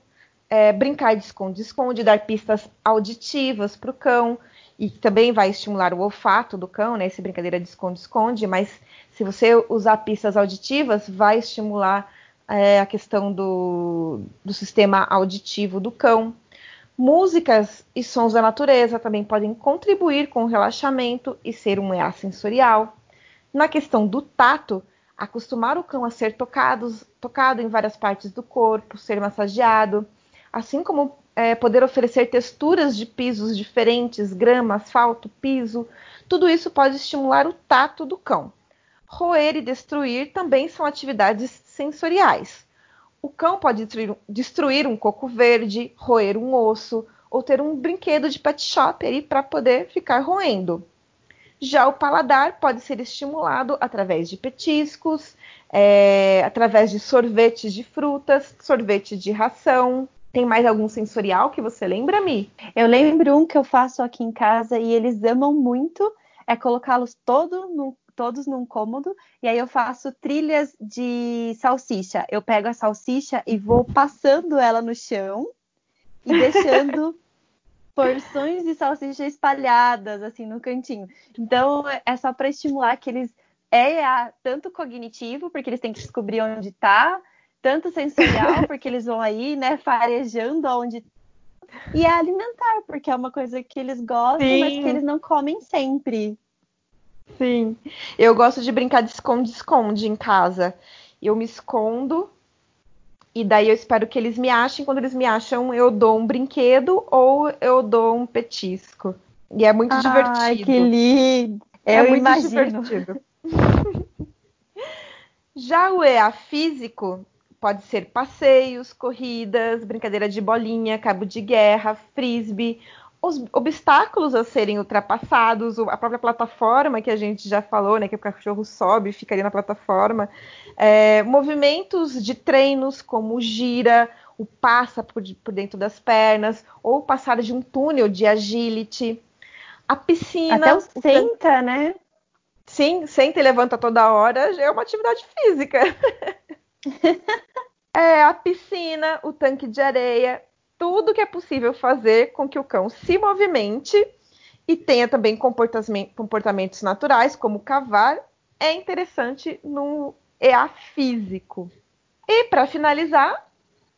é, brincar de esconde-esconde, dar pistas auditivas para o cão, e também vai estimular o olfato do cão, né? Essa brincadeira de esconde-esconde, mas se você usar pistas auditivas, vai estimular é, a questão do, do sistema auditivo do cão. Músicas e sons da natureza também podem contribuir com o relaxamento e ser um EA sensorial. Na questão do tato, acostumar o cão a ser tocado, tocado em várias partes do corpo, ser massageado, assim como é, poder oferecer texturas de pisos diferentes, grama, asfalto, piso, tudo isso pode estimular o tato do cão. Roer e destruir também são atividades sensoriais. O cão pode destruir, destruir um coco verde, roer um osso ou ter um brinquedo de pet shop para poder ficar roendo. Já o paladar pode ser estimulado através de petiscos, é, através de sorvetes de frutas, sorvete de ração. Tem mais algum sensorial que você lembra, Mi? Eu lembro um que eu faço aqui em casa e eles amam muito, é colocá-los todo todos num cômodo, e aí eu faço trilhas de salsicha. Eu pego a salsicha e vou passando ela no chão e deixando porções de salsicha espalhadas assim no cantinho. Então é só para estimular que eles é a, tanto cognitivo, porque eles têm que descobrir onde está, tanto sensorial, porque eles vão aí, né, farejando onde e é alimentar, porque é uma coisa que eles gostam, Sim. mas que eles não comem sempre. Sim. Eu gosto de brincar de esconde-esconde em casa. Eu me escondo e daí eu espero que eles me achem. Quando eles me acham, eu dou um brinquedo ou eu dou um petisco. E é muito Ai, divertido. Ai, que lindo! É eu muito imagino. divertido. Já o EA físico pode ser passeios, corridas, brincadeira de bolinha, cabo de guerra, frisbee os obstáculos a serem ultrapassados, a própria plataforma que a gente já falou, né, que o cachorro sobe e fica ali na plataforma, é, movimentos de treinos como gira, o passa por, por, dentro das pernas, ou passar de um túnel de agility, a piscina. Até o senta, né? Sim, senta e levanta toda hora, é uma atividade física. é, a piscina, o tanque de areia, tudo que é possível fazer com que o cão se movimente e tenha também comportamentos naturais, como cavar, é interessante no EA físico. E para finalizar,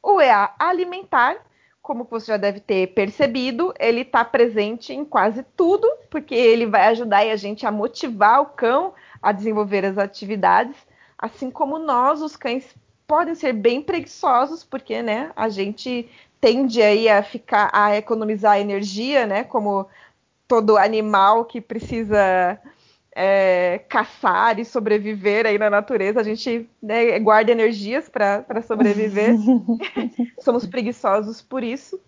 o EA alimentar, como você já deve ter percebido, ele está presente em quase tudo, porque ele vai ajudar a gente a motivar o cão a desenvolver as atividades, assim como nós, os cães, podem ser bem preguiçosos, porque né, a gente tende aí a ficar a economizar energia, né? Como todo animal que precisa é, caçar e sobreviver aí na natureza, a gente né, guarda energias para sobreviver. Somos preguiçosos por isso.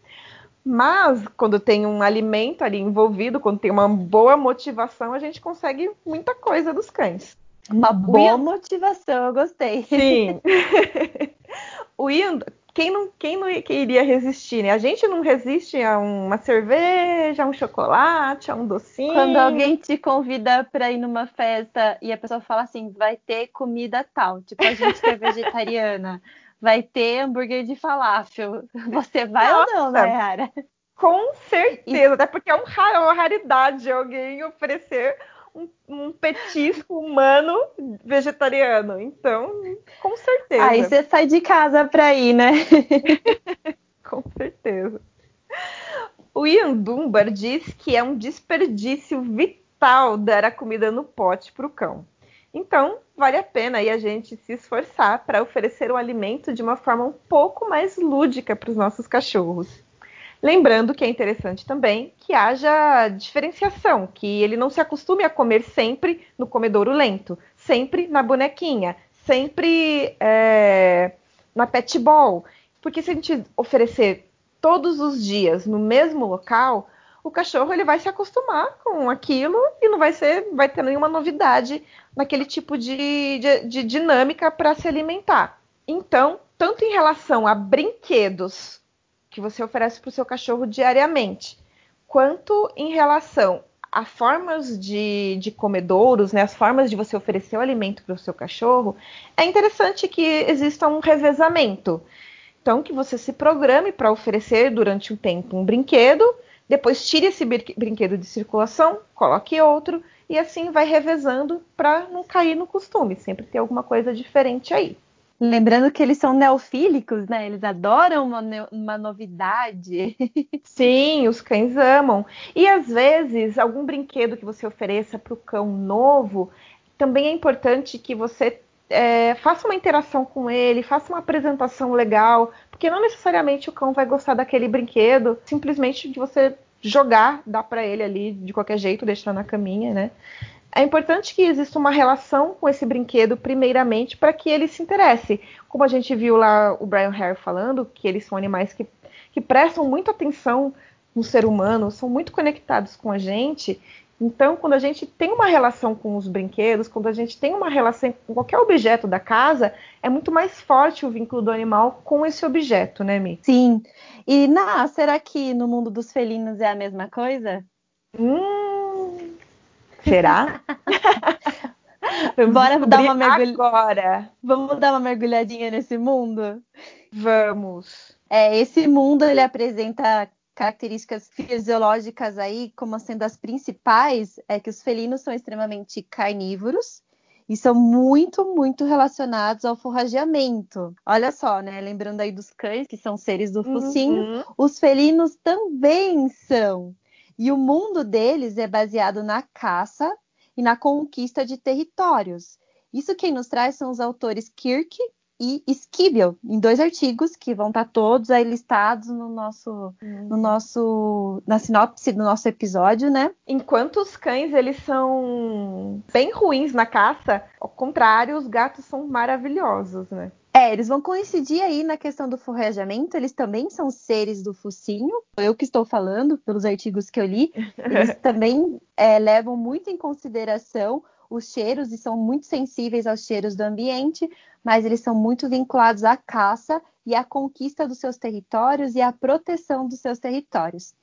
Mas quando tem um alimento ali envolvido, quando tem uma boa motivação, a gente consegue muita coisa dos cães. Uma boa motivação, eu gostei. Sim. o Ian, quem não, quem não iria resistir, né? A gente não resiste a uma cerveja, a um chocolate, a um docinho. Quando alguém te convida para ir numa festa e a pessoa fala assim, vai ter comida tal, tipo a gente que é vegetariana, vai ter hambúrguer de falafel. Você vai Nossa, ou não, né, Yara? Com certeza, e... até porque é, um, é uma raridade alguém oferecer um, um, petisco humano vegetariano. Então, com certeza. Aí você sai de casa para ir, né? com certeza. O Ian Dunbar diz que é um desperdício vital dar a comida no pote para o cão. Então, vale a pena aí a gente se esforçar para oferecer o alimento de uma forma um pouco mais lúdica para os nossos cachorros. Lembrando que é interessante também que haja diferenciação, que ele não se acostume a comer sempre no comedouro lento, sempre na bonequinha, sempre é, na pet ball. Porque se a gente oferecer todos os dias no mesmo local, o cachorro ele vai se acostumar com aquilo e não vai ser, vai ter nenhuma novidade naquele tipo de, de, de dinâmica para se alimentar. Então, tanto em relação a brinquedos que você oferece para o seu cachorro diariamente, quanto em relação a formas de, de comedouros, né, as formas de você oferecer o alimento para o seu cachorro, é interessante que exista um revezamento. Então, que você se programe para oferecer durante um tempo um brinquedo, depois tire esse brinquedo de circulação, coloque outro, e assim vai revezando para não cair no costume, sempre ter alguma coisa diferente aí. Lembrando que eles são neofílicos, né? Eles adoram uma, uma novidade. Sim, os cães amam. E às vezes, algum brinquedo que você ofereça para o cão novo, também é importante que você é, faça uma interação com ele, faça uma apresentação legal, porque não necessariamente o cão vai gostar daquele brinquedo, simplesmente de você jogar, dar para ele ali de qualquer jeito, deixar na caminha, né? É importante que exista uma relação com esse brinquedo, primeiramente, para que ele se interesse. Como a gente viu lá o Brian Hare falando, que eles são animais que, que prestam muita atenção no ser humano, são muito conectados com a gente. Então, quando a gente tem uma relação com os brinquedos, quando a gente tem uma relação com qualquer objeto da casa, é muito mais forte o vínculo do animal com esse objeto, né, Mi? Sim. E, na, será que no mundo dos felinos é a mesma coisa? Hum, Será? Bora dar uma mergulhadinha. Agora. Vamos dar uma mergulhadinha nesse mundo? Vamos. É, esse mundo ele apresenta características fisiológicas aí como sendo as principais é que os felinos são extremamente carnívoros e são muito, muito relacionados ao forrageamento. Olha só, né? Lembrando aí dos cães, que são seres do focinho, uhum. os felinos também são. E o mundo deles é baseado na caça e na conquista de territórios. Isso quem nos traz são os autores Kirk e Skibel, em dois artigos que vão estar todos aí listados no nosso, uhum. no nosso, na sinopse do nosso episódio, né? Enquanto os cães eles são bem ruins na caça, ao contrário, os gatos são maravilhosos, né? É, eles vão coincidir aí na questão do forrajamento, eles também são seres do focinho, eu que estou falando, pelos artigos que eu li, eles também é, levam muito em consideração os cheiros e são muito sensíveis aos cheiros do ambiente, mas eles são muito vinculados à caça e à conquista dos seus territórios e à proteção dos seus territórios.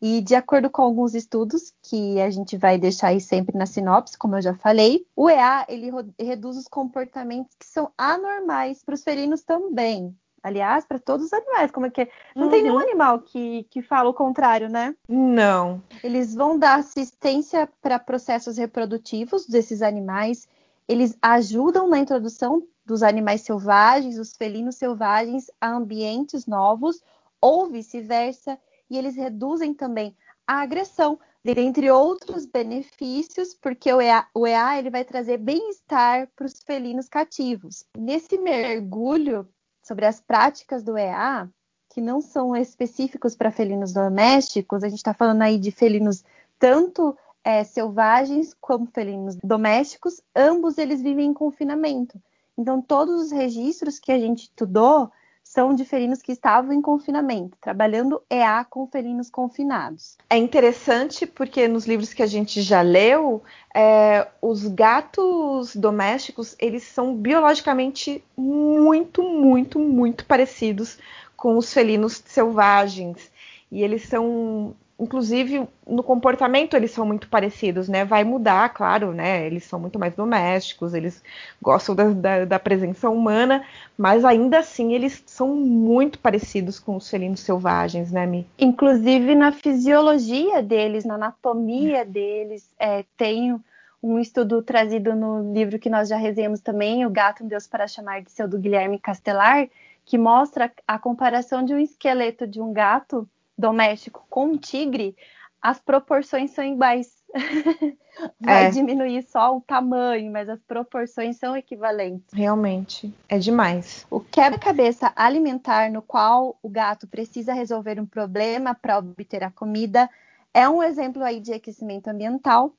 E de acordo com alguns estudos que a gente vai deixar aí sempre na sinopse, como eu já falei, o EA ele reduz os comportamentos que são anormais para os felinos também. aliás, para todos os animais. Como é que é? Não uhum. tem nenhum animal que, que fala o contrário, né? Não. Eles vão dar assistência para processos reprodutivos desses animais. Eles ajudam na introdução dos animais selvagens, os felinos selvagens, a ambientes novos ou vice-versa. E eles reduzem também a agressão, dentre outros benefícios, porque o EA, o EA ele vai trazer bem-estar para os felinos cativos. Nesse mergulho sobre as práticas do EA, que não são específicos para felinos domésticos, a gente está falando aí de felinos tanto é, selvagens como felinos domésticos, ambos eles vivem em confinamento. Então, todos os registros que a gente estudou são de felinos que estavam em confinamento, trabalhando EA com felinos confinados. É interessante porque nos livros que a gente já leu, é, os gatos domésticos eles são biologicamente muito, muito, muito parecidos com os felinos selvagens e eles são inclusive no comportamento eles são muito parecidos, né? Vai mudar, claro, né? Eles são muito mais domésticos, eles gostam da, da, da, presença humana, mas ainda assim eles são muito parecidos com os felinos selvagens, né, Mi? Inclusive na fisiologia deles, na anatomia deles, é, tem um estudo trazido no livro que nós já resenhamos também, O Gato um Deus para Chamar de Seu, do Guilherme Castelar, que mostra a comparação de um esqueleto de um gato doméstico com um tigre, as proporções são iguais. Vai é. diminuir só o tamanho, mas as proporções são equivalentes. Realmente, é demais. O quebra-cabeça alimentar no qual o gato precisa resolver um problema para obter a comida é um exemplo aí de aquecimento ambiental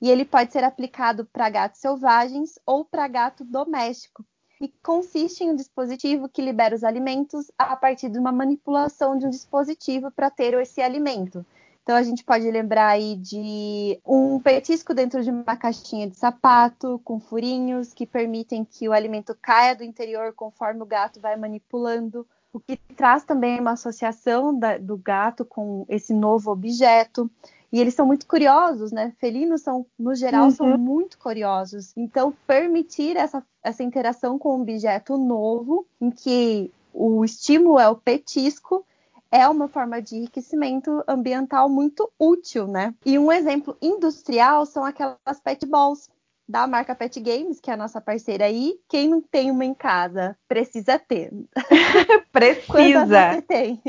e ele pode ser aplicado para gatos selvagens ou para gato doméstico e consiste em um dispositivo que libera os alimentos a partir de uma manipulação de um dispositivo para ter esse alimento. Então a gente pode lembrar aí de um petisco dentro de uma caixinha de sapato com furinhos que permitem que o alimento caia do interior conforme o gato vai manipulando, o que traz também uma associação da, do gato com esse novo objeto. E eles são muito curiosos, né? Felinos são, no geral, uhum. são muito curiosos. Então, permitir essa, essa interação com um objeto novo, em que o estímulo é o petisco, é uma forma de enriquecimento ambiental muito útil, né? E um exemplo industrial são aquelas pet balls da marca Pet Games, que é a nossa parceira aí. Quem não tem uma em casa precisa ter. precisa. você tem?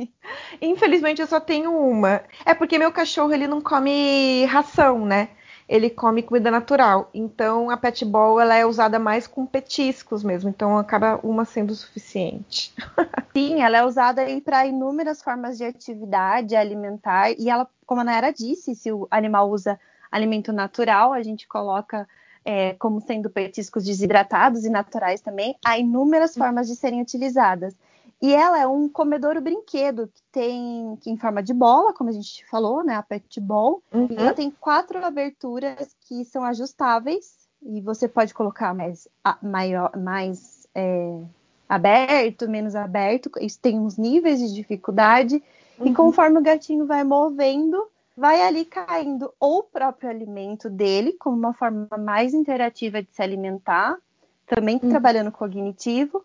Infelizmente eu só tenho uma. É porque meu cachorro ele não come ração, né? Ele come comida natural. Então a pet ball ela é usada mais com petiscos mesmo. Então acaba uma sendo suficiente. Sim, ela é usada aí para inúmeras formas de atividade alimentar e ela, como a Nayara disse, se o animal usa alimento natural, a gente coloca é, como sendo petiscos desidratados e naturais também, há inúmeras formas de serem utilizadas. E ela é um comedouro brinquedo que tem que em forma de bola, como a gente falou, né, a pet ball. Uhum. E ela tem quatro aberturas que são ajustáveis e você pode colocar mais maior, mais é, aberto, menos aberto. Isso tem uns níveis de dificuldade. Uhum. E conforme o gatinho vai movendo, vai ali caindo ou o próprio alimento dele, como uma forma mais interativa de se alimentar, também uhum. trabalhando cognitivo,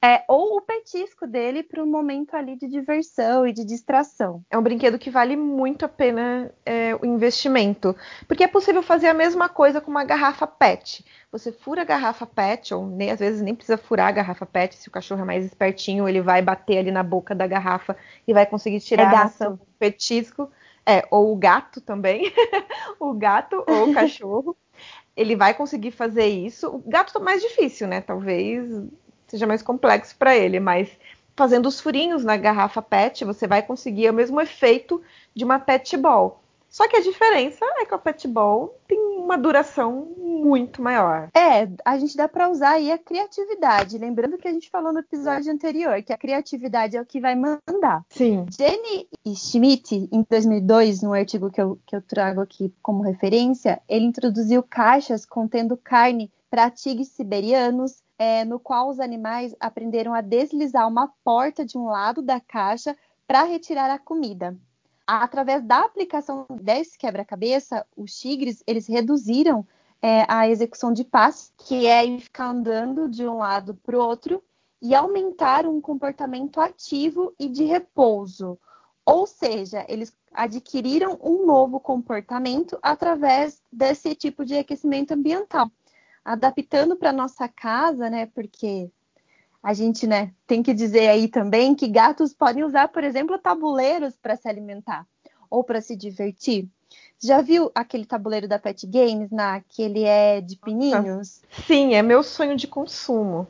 é, ou o petisco dele para um momento ali de diversão e de distração. É um brinquedo que vale muito a pena é, o investimento, porque é possível fazer a mesma coisa com uma garrafa PET. Você fura a garrafa PET, ou nem, às vezes nem precisa furar a garrafa PET, se o cachorro é mais espertinho, ele vai bater ali na boca da garrafa e vai conseguir tirar é a petisco. É, ou o gato também. o gato ou o cachorro. ele vai conseguir fazer isso. O gato tá mais difícil, né? Talvez seja mais complexo para ele, mas fazendo os furinhos na garrafa PET, você vai conseguir o mesmo efeito de uma PET ball. Só que a diferença é que o pet ball tem uma duração muito maior. É, a gente dá para usar aí a criatividade. Lembrando que a gente falou no episódio anterior que a criatividade é o que vai mandar. Sim. Jenny Schmidt, em 2002, no artigo que eu, que eu trago aqui como referência, ele introduziu caixas contendo carne para tigres siberianos, é, no qual os animais aprenderam a deslizar uma porta de um lado da caixa para retirar a comida através da aplicação desse quebra-cabeça, os tigres eles reduziram é, a execução de passos, que é ficar andando de um lado para o outro, e aumentar um comportamento ativo e de repouso. Ou seja, eles adquiriram um novo comportamento através desse tipo de aquecimento ambiental, adaptando para nossa casa, né? Porque a gente, né, tem que dizer aí também que gatos podem usar, por exemplo, tabuleiros para se alimentar ou para se divertir. Já viu aquele tabuleiro da Pet Games, na que ele é de pininhos? Sim, é meu sonho de consumo.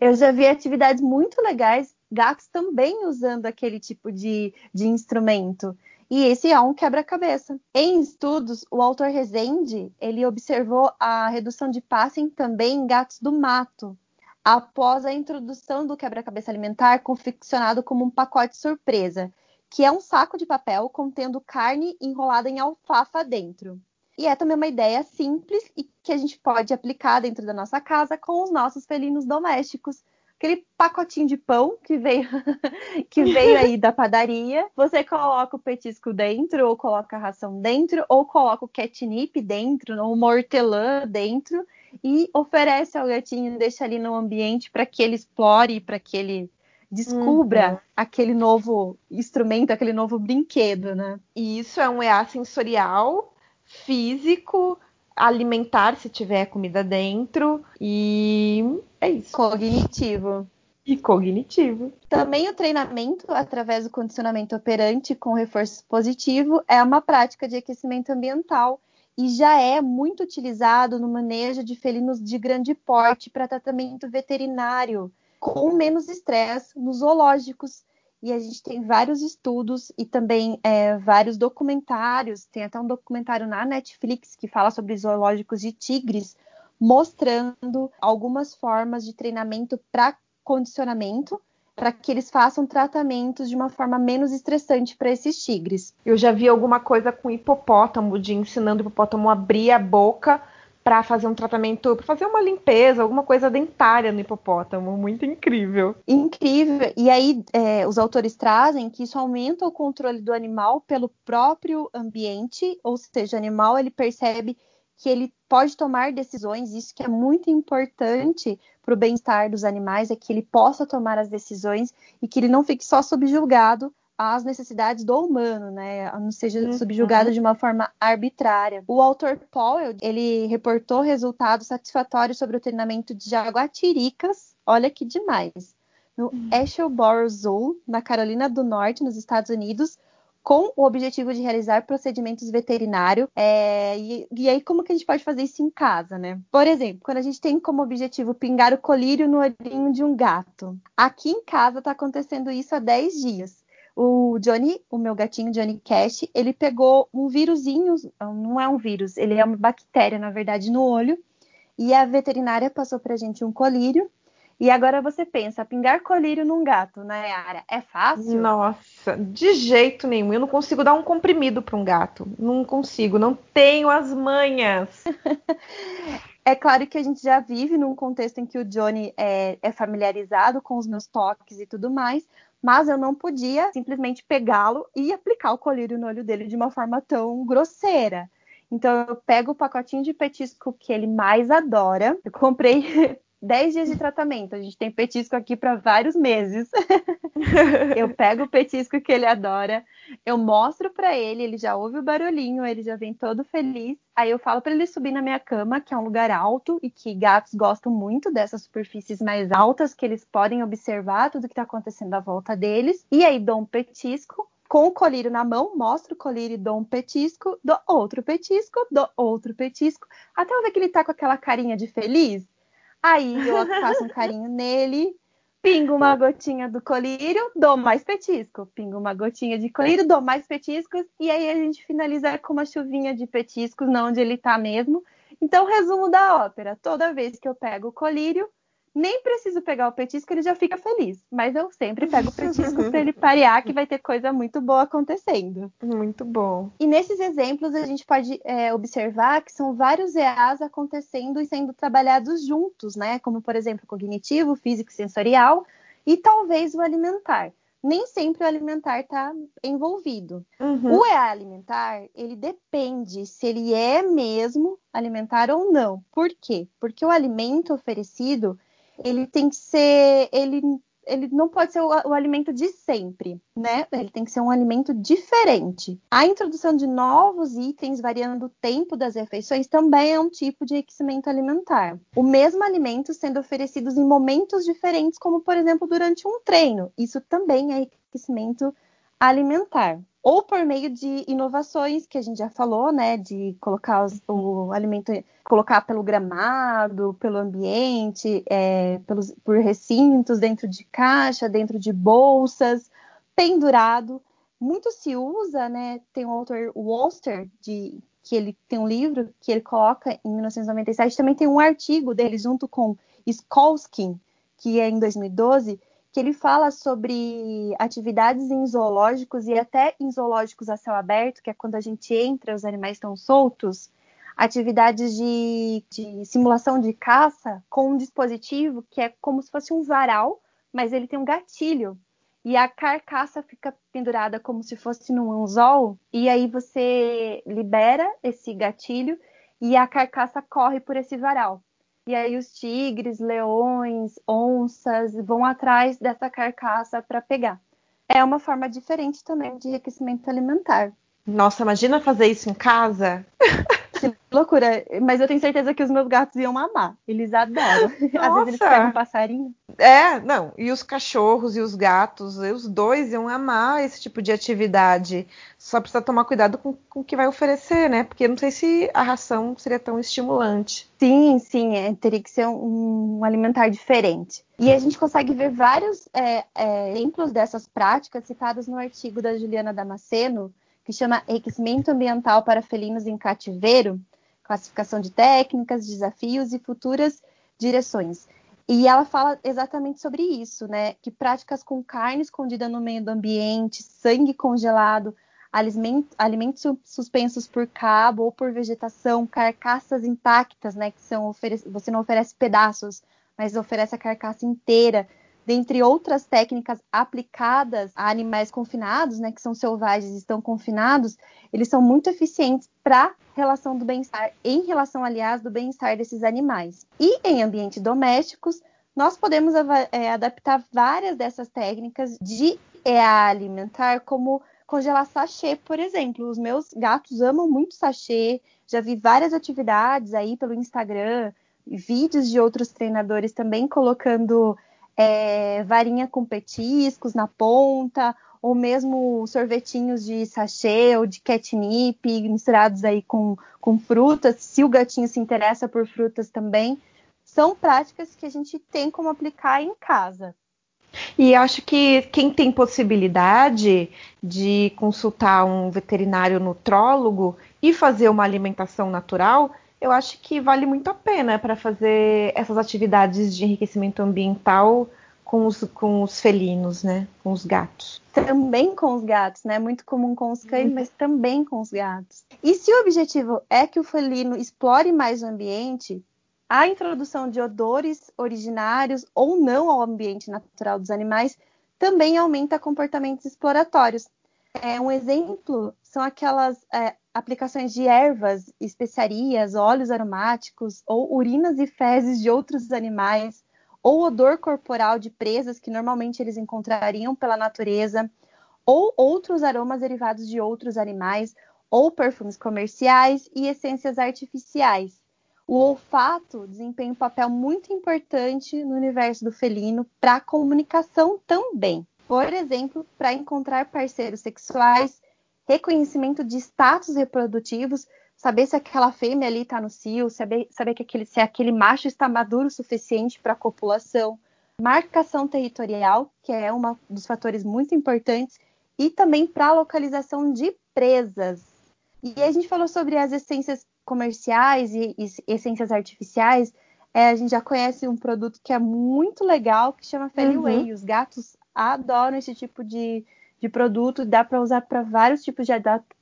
Eu já vi atividades muito legais, gatos também usando aquele tipo de, de instrumento. E esse é um quebra-cabeça. Em estudos, o autor Rezende, ele observou a redução de passem também em gatos do mato, após a introdução do quebra-cabeça alimentar confeccionado como um pacote surpresa, que é um saco de papel contendo carne enrolada em alfafa dentro. E é também uma ideia simples e que a gente pode aplicar dentro da nossa casa com os nossos felinos domésticos. Aquele pacotinho de pão que veio, que veio aí da padaria. Você coloca o petisco dentro, ou coloca a ração dentro, ou coloca o catnip dentro, ou uma hortelã dentro, e oferece ao gatinho, deixa ali no ambiente para que ele explore, para que ele descubra uhum. aquele novo instrumento, aquele novo brinquedo, né? E isso é um EA sensorial, físico, alimentar se tiver comida dentro e é isso. Cognitivo. E cognitivo. Também o treinamento através do condicionamento operante com reforço positivo é uma prática de aquecimento ambiental e já é muito utilizado no manejo de felinos de grande porte para tratamento veterinário com menos estresse nos zoológicos. E a gente tem vários estudos e também é, vários documentários. Tem até um documentário na Netflix que fala sobre zoológicos de tigres, mostrando algumas formas de treinamento para condicionamento, para que eles façam tratamentos de uma forma menos estressante para esses tigres. Eu já vi alguma coisa com hipopótamo, de ensinando o hipopótamo a abrir a boca para fazer um tratamento, para fazer uma limpeza, alguma coisa dentária no hipopótamo. Muito incrível. Incrível. E aí, é, os autores trazem que isso aumenta o controle do animal pelo próprio ambiente, ou seja, o animal ele percebe que ele pode tomar decisões, isso que é muito importante para o bem-estar dos animais, é que ele possa tomar as decisões e que ele não fique só subjugado às necessidades do humano, né? Não seja uhum. subjugado de uma forma arbitrária. O autor Powell, ele reportou resultados satisfatórios sobre o treinamento de jaguatiricas. Olha que demais. No uhum. Zoo, na Carolina do Norte, nos Estados Unidos, com o objetivo de realizar procedimentos veterinários. É, e, e, aí, como que a gente pode fazer isso em casa, né? Por exemplo, quando a gente tem como objetivo pingar o colírio no olhinho de um gato. Aqui em casa está acontecendo isso há 10 dias. O Johnny, o meu gatinho Johnny Cash, ele pegou um vírusinho, não é um vírus, ele é uma bactéria, na verdade, no olho. E a veterinária passou pra gente um colírio. E agora você pensa, pingar colírio num gato, né, Yara? É fácil? Nossa, de jeito nenhum. Eu não consigo dar um comprimido para um gato. Não consigo, não tenho as manhas. É claro que a gente já vive num contexto em que o Johnny é, é, familiarizado com os meus toques e tudo mais, mas eu não podia simplesmente pegá-lo e aplicar o colírio no olho dele de uma forma tão grosseira. Então eu pego o pacotinho de petisco que ele mais adora. Eu comprei 10 dias de tratamento. A gente tem petisco aqui para vários meses. eu pego o petisco que ele adora, eu mostro para ele, ele já ouve o barulhinho, ele já vem todo feliz. Aí eu falo para ele subir na minha cama, que é um lugar alto e que gatos gostam muito dessas superfícies mais altas, que eles podem observar tudo que está acontecendo à volta deles. E aí dou um petisco, com o colírio na mão, mostro o colírio e dou um petisco, dou outro petisco, dou outro petisco, até ver que ele tá com aquela carinha de feliz. Aí eu faço um carinho nele, pingo uma gotinha do colírio, dou mais petisco. Pingo uma gotinha de colírio, dou mais petiscos. E aí a gente finaliza com uma chuvinha de petiscos, não onde ele tá mesmo. Então, resumo da ópera: toda vez que eu pego o colírio, nem preciso pegar o petisco, ele já fica feliz. Mas eu sempre pego o petisco para ele parear que vai ter coisa muito boa acontecendo. Muito bom. E nesses exemplos a gente pode é, observar que são vários EAs acontecendo e sendo trabalhados juntos, né? Como, por exemplo, cognitivo, físico e sensorial, e talvez o alimentar. Nem sempre o alimentar está envolvido. Uhum. O EA alimentar, ele depende se ele é mesmo alimentar ou não. Por quê? Porque o alimento oferecido ele tem que ser, ele ele não pode ser o, o, alimento de sempre, né? Ele tem que ser um alimento diferente. A introdução de novos itens, variando o tempo das refeições, também é um tipo de enriquecimento alimentar. O mesmo alimento sendo oferecidos em momentos diferentes, como por exemplo durante um treino. Isso também é enriquecimento alimentar ou por meio de inovações que a gente já falou, né, de colocar os, o alimento, colocar pelo gramado, pelo ambiente, é, pelos, por recintos, dentro de caixa, dentro de bolsas, pendurado. Muito se usa, né? Tem o autor Wolster, de, que ele tem um livro que ele coloca em 1997, também tem um artigo dele junto com Skolskin, que é em 2012, que ele fala sobre atividades em zoológicos e até em zoológicos a céu aberto, que é quando a gente entra, os animais estão soltos, atividades de, de simulação de caça com um dispositivo que é como se fosse um varal, mas ele tem um gatilho. E a carcaça fica pendurada como se fosse num anzol, e aí você libera esse gatilho e a carcaça corre por esse varal. E aí os tigres, leões, onças vão atrás dessa carcaça para pegar. É uma forma diferente também de enriquecimento alimentar. Nossa, imagina fazer isso em casa? Que loucura. Mas eu tenho certeza que os meus gatos iam amar. Eles adoram. Nossa. Às vezes eles pegam um passarinho. É, não. E os cachorros e os gatos, os dois iam amar esse tipo de atividade. Só precisa tomar cuidado com, com o que vai oferecer, né? Porque eu não sei se a ração seria tão estimulante. Sim, sim. É, teria que ser um, um, alimentar diferente. E a gente consegue ver vários é, é, exemplos dessas práticas citadas no artigo da Juliana Damasceno, que chama Enriquecimento Ambiental para Felinos em Cativeiro, classificação de técnicas, desafios e futuras direções. E ela fala exatamente sobre isso, né? Que práticas com carne escondida no meio do ambiente, sangue congelado, alimentos suspensos por cabo ou por vegetação, carcaças intactas, né? Que são você não oferece pedaços, mas oferece a carcaça inteira dentre outras técnicas aplicadas a animais confinados, né, que são selvagens e estão confinados, eles são muito eficientes para relação do bem-estar, em relação, aliás, do bem-estar desses animais. E em ambientes domésticos, nós podemos é, adaptar várias dessas técnicas de é, alimentar, como congelar sachê, por exemplo. Os meus gatos amam muito sachê, já vi várias atividades aí pelo Instagram, vídeos de outros treinadores também colocando é, varinha com petiscos na ponta, ou mesmo sorvetinhos de sachê ou de catnip misturados aí com, com frutas, se o gatinho se interessa por frutas também, são práticas que a gente tem como aplicar em casa. E acho que quem tem possibilidade de consultar um veterinário nutrólogo e fazer uma alimentação natural, eu acho que vale muito a pena para fazer essas atividades de enriquecimento ambiental com os, com os felinos, né? Com os gatos. Também com os gatos, né? Muito comum com os cães, mas também com os gatos. E se o objetivo é que o felino explore mais o ambiente, a introdução de odores originários ou não ao ambiente natural dos animais também aumenta comportamentos exploratórios. É, um exemplo são aquelas é, aplicações de ervas, especiarias, óleos aromáticos ou urinas e fezes de outros animais, ou odor corporal de presas que normalmente eles encontrariam pela natureza, ou outros aromas derivados de outros animais, ou perfumes comerciais e essências artificiais. O olfato desempenha um papel muito importante no universo do felino para a comunicação também. Por exemplo, para encontrar parceiros sexuais, reconhecimento de status reprodutivos, saber se aquela fêmea ali está no cio, saber, saber que aquele, se aquele macho está maduro o suficiente para a copulação, marcação territorial, que é um dos fatores muito importantes, e também para a localização de presas. E a gente falou sobre as essências comerciais e, e essências artificiais. É, a gente já conhece um produto que é muito legal, que chama Feliway. Uhum. Os gatos adoram esse tipo de, de produto, dá para usar para vários tipos de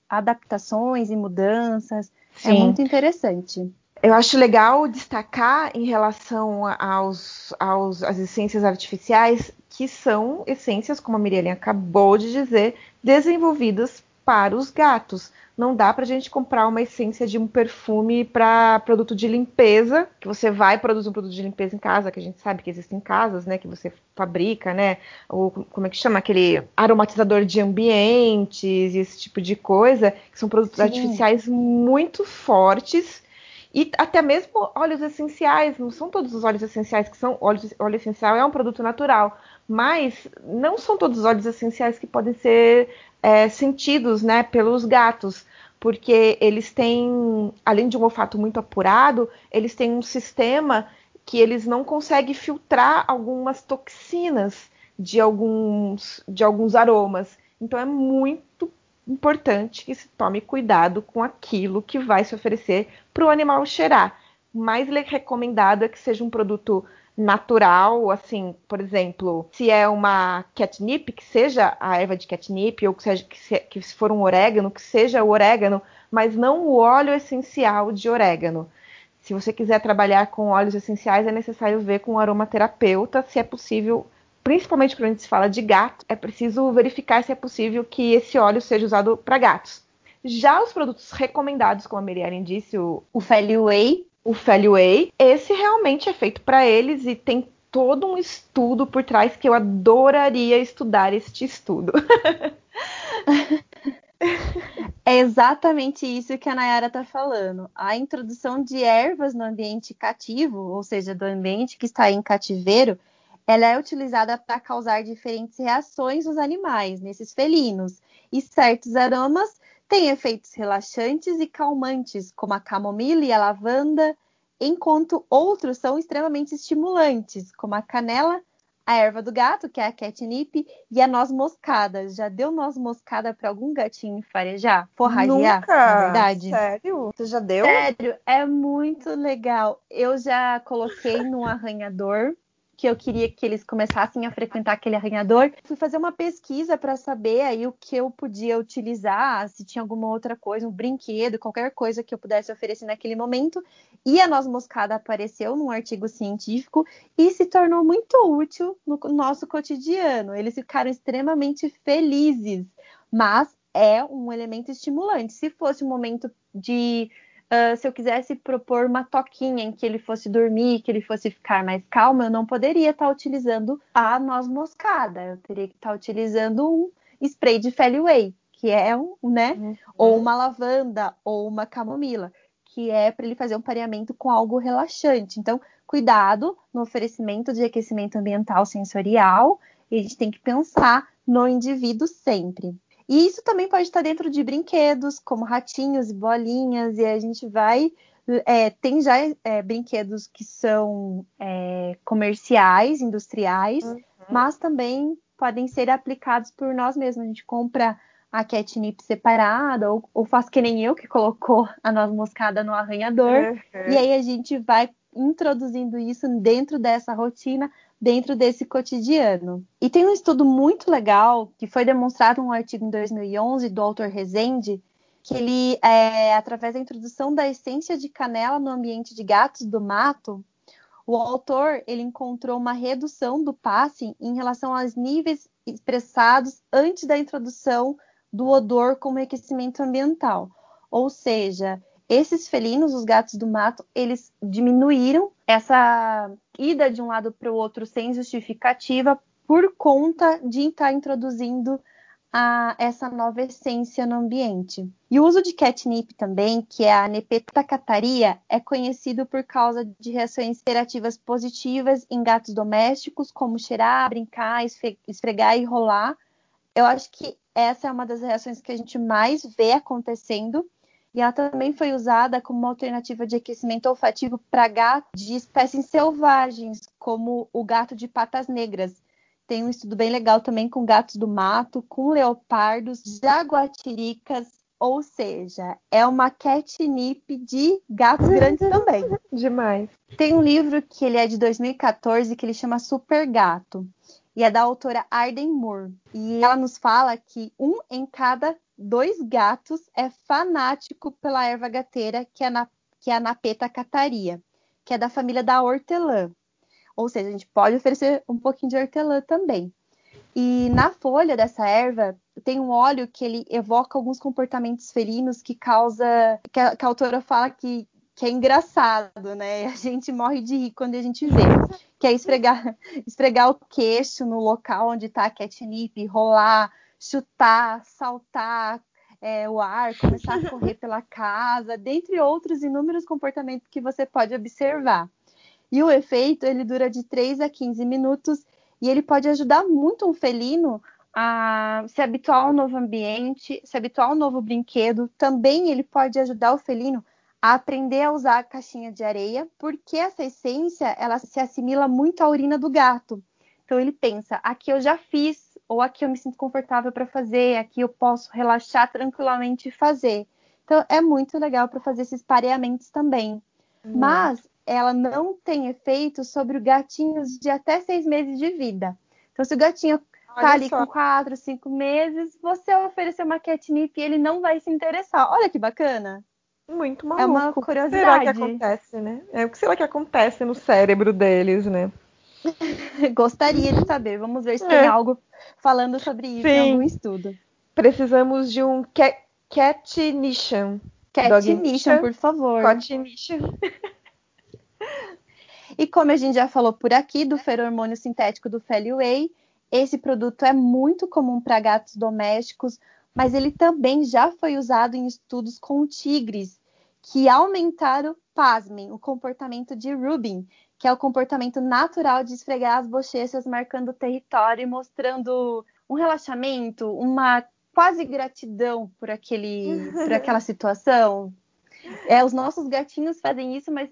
adaptações e mudanças. É Sim. É muito interessante. Eu acho legal destacar em relação aos, aos, às essências artificiais que são essências, como a Miriam acabou de dizer, desenvolvidas para os gatos. Não dá para a gente comprar uma essência de um perfume para produto de limpeza, que você vai produzir um produto de limpeza em casa, que a gente sabe que existem casas, né, que você fabrica, né, ou como é que chama aquele aromatizador de ambientes, esse tipo de coisa, que são produtos Sim. artificiais muito fortes e até mesmo óleos essenciais, não são todos os óleos essenciais que são óleo, óleo essencial é um produto natural, mas não são todos os óleos essenciais que podem ser é, sentidos, né, pelos gatos, porque eles têm, além de um olfato muito apurado, eles têm um sistema que eles não conseguem filtrar algumas toxinas de alguns, de alguns aromas. Então é muito importante que se tome cuidado com aquilo que vai se oferecer para o animal cheirar. Mais recomendado é que seja um produto natural, assim, por exemplo, se é uma catnip, que seja a erva de catnip, ou que, seja, que, se, que se for um orégano, que seja o orégano, mas não o óleo essencial de orégano. Se você quiser trabalhar com óleos essenciais, é necessário ver com um aromaterapeuta se é possível principalmente quando a gente fala de gato, é preciso verificar se é possível que esse óleo seja usado para gatos. Já os produtos recomendados, como a Miriam disse, o, o o Feli Whey, esse realmente é feito para eles e tem todo um estudo por trás que eu adoraria estudar este estudo. É exatamente isso que a Nayara está falando. A introdução de ervas no ambiente cativo, ou seja, do ambiente que está em cativeiro, ela é utilizada para causar diferentes reações nos animais, nesses felinos. E certos aromas têm efeitos relaxantes e calmantes, como a camomila e a lavanda, enquanto outros são extremamente estimulantes, como a canela, a erva do gato, que é a catnip, e a noz moscada. Já deu noz moscada para algum gatinho farejar? Forragear, Nunca. na verdade? Sério? Você já deu? Sério, é muito legal. Eu já coloquei no arranhador que eu queria que eles começassem a frequentar aquele arranhador. Fui fazer uma pesquisa para saber aí o que eu podia utilizar, se tinha alguma outra coisa, um brinquedo, qualquer coisa que eu pudesse oferecer naquele momento. E a noz moscada apareceu num artigo científico e se tornou muito útil no nosso cotidiano. Eles ficaram extremamente felizes, mas é um elemento estimulante. Se fosse um momento de Uh, se eu quisesse propor uma toquinha em que ele fosse dormir, que ele fosse ficar mais calmo, eu não poderia estar tá utilizando a noz moscada. Eu teria que estar tá utilizando um spray de Feli Whey, que é um, né? Uhum. Ou uma lavanda, ou uma camomila, que é para ele fazer um pareamento com algo relaxante. Então, cuidado no oferecimento de aquecimento ambiental sensorial. E a gente tem que pensar no indivíduo sempre. E isso também pode estar dentro de brinquedos, como ratinhos e bolinhas, e a gente vai. É, tem já é, brinquedos que são é, comerciais, industriais, uhum. mas também podem ser aplicados por nós mesmos. A gente compra a catnip separada, ou, ou faz que nem eu, que colocou a noz moscada no arranhador, uhum. e aí a gente vai introduzindo isso dentro dessa rotina dentro desse cotidiano. E tem um estudo muito legal que foi demonstrado em um artigo em 2011 do autor Rezende, que ele, é, através da introdução da essência de canela no ambiente de gatos do mato, o autor ele encontrou uma redução do passe em relação aos níveis expressados antes da introdução do odor como aquecimento ambiental. Ou seja, esses felinos, os gatos do mato, eles diminuíram essa ida de um lado para o outro sem justificativa por conta de estar introduzindo a, essa nova essência no ambiente. E o uso de catnip também, que é a Nepeta cataria, é conhecido por causa de reações interativas positivas em gatos domésticos, como cheirar, brincar, esfregar e rolar. Eu acho que essa é uma das reações que a gente mais vê acontecendo e ela também foi usada como uma alternativa de aquecimento olfativo para gatos de espécies selvagens, como o gato de patas negras. Tem um estudo bem legal também com gatos do mato, com leopardos, jaguatiricas, ou seja, é uma catnip de gatos grandes também. Demais. Tem um livro que ele é de 2014 que ele chama Super Gato e é da autora Arden Moore. E ela nos fala que um em cada dois gatos é fanático pela erva gateira, que é, na, que é a Napeta cataria, que é da família da hortelã. Ou seja, a gente pode oferecer um pouquinho de hortelã também. E na folha dessa erva tem um óleo que ele evoca alguns comportamentos felinos que causa. que a, que a autora fala que, que é engraçado, né? A gente morre de rir quando a gente vê. Que é esfregar, esfregar o queixo no local onde está a catnip, rolar, chutar, saltar é, o ar, começar a correr pela casa, dentre outros inúmeros comportamentos que você pode observar. E o efeito ele dura de 3 a 15 minutos e ele pode ajudar muito um felino a se habituar ao novo ambiente, se habituar ao novo brinquedo. Também ele pode ajudar o felino a aprender a usar a caixinha de areia, porque essa essência ela se assimila muito à urina do gato. Então ele pensa, aqui eu já fiz, ou aqui eu me sinto confortável para fazer, aqui eu posso relaxar tranquilamente e fazer. Então é muito legal para fazer esses pareamentos também. Hum. Mas ela não tem efeito sobre gatinhos de até seis meses de vida. Então, se o gatinho tá ali só. com quatro, cinco meses, você oferecer uma catnip e ele não vai se interessar. Olha que bacana. Muito maluco. É uma curiosidade. O que será que acontece, né? É, o que será que acontece no cérebro deles, né? Gostaria de saber. Vamos ver se é. tem algo falando sobre isso Sim. em algum estudo. Precisamos de um cat, catnician. Catnician, por favor. Catnician. E como a gente já falou por aqui do feromônio sintético do Whey, esse produto é muito comum para gatos domésticos, mas ele também já foi usado em estudos com tigres, que aumentaram, pasmem, o comportamento de Rubin, que é o comportamento natural de esfregar as bochechas, marcando o território e mostrando um relaxamento, uma quase gratidão por, aquele, por aquela situação. É, os nossos gatinhos fazem isso, mas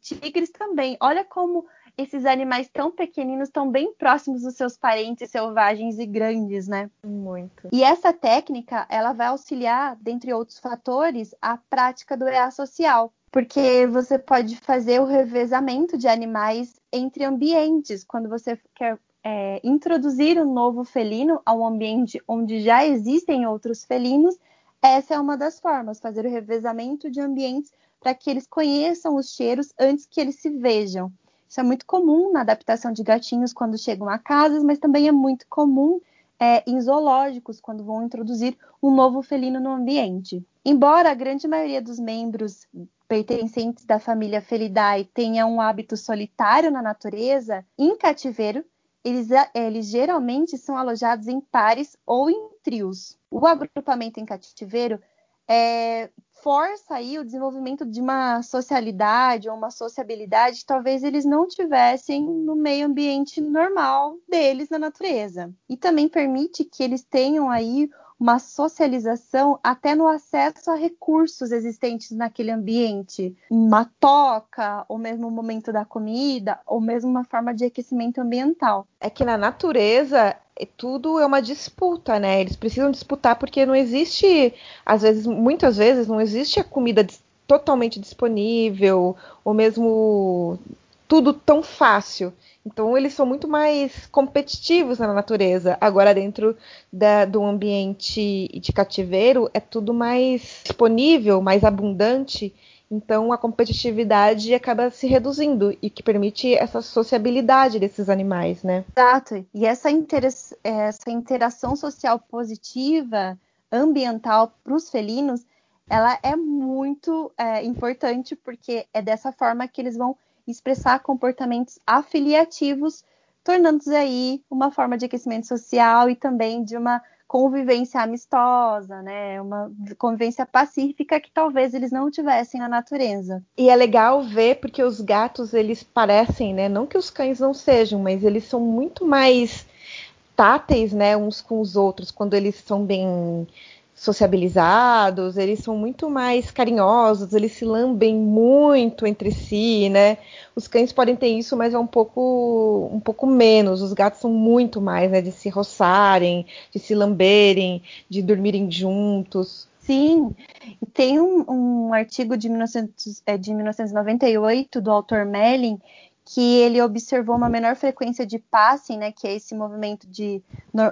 tigres também. Olha como esses animais tão pequeninos estão bem próximos dos seus parentes selvagens e grandes, né? Muito. E essa técnica, ela vai auxiliar, dentre outros fatores, a prática do EA social, porque você pode fazer o revezamento de animais entre ambientes, quando você quer é, introduzir um novo felino a um ambiente onde já existem outros felinos, essa é uma das formas, fazer o revezamento de ambientes para que eles conheçam os cheiros antes que eles se vejam. Isso é muito comum na adaptação de gatinhos quando chegam a casas, mas também é muito comum é, em zoológicos quando vão introduzir um novo felino no ambiente. Embora a grande maioria dos membros pertencentes da família Felidae tenha um hábito solitário na natureza, em cativeiro, eles, eles geralmente são alojados em pares ou em trios. O agrupamento em cativeiro é, força aí o desenvolvimento de uma socialidade ou uma sociabilidade que talvez eles não tivessem no meio ambiente normal deles na natureza. E também permite que eles tenham aí uma socialização até no acesso a recursos existentes naquele ambiente, uma toca, ou mesmo o momento da comida, ou mesmo uma forma de aquecimento ambiental. É que na natureza é tudo é uma disputa, né? Eles precisam disputar porque não existe, às vezes, muitas vezes não existe a comida totalmente disponível, ou mesmo tudo tão fácil. Então eles são muito mais competitivos na natureza. Agora dentro da, do ambiente de cativeiro é tudo mais disponível, mais abundante. Então a competitividade acaba se reduzindo e que permite essa sociabilidade desses animais, né? Exato. E essa, essa interação social positiva, ambiental para os felinos, ela é muito é, importante porque é dessa forma que eles vão expressar comportamentos afiliativos, tornando-se aí uma forma de aquecimento social e também de uma convivência amistosa, né? Uma convivência pacífica que talvez eles não tivessem na natureza. E é legal ver porque os gatos eles parecem, né? Não que os cães não sejam, mas eles são muito mais táteis, né? Uns com os outros quando eles são bem sociabilizados, eles são muito mais carinhosos, eles se lambem muito entre si, né? Os cães podem ter isso, mas é um pouco, um pouco menos. Os gatos são muito mais, né? De se roçarem, de se lamberem, de dormirem juntos. Sim, tem um, um artigo de, 1900, é, de 1998 do autor Melling que ele observou uma menor frequência de passing, né, que é esse movimento de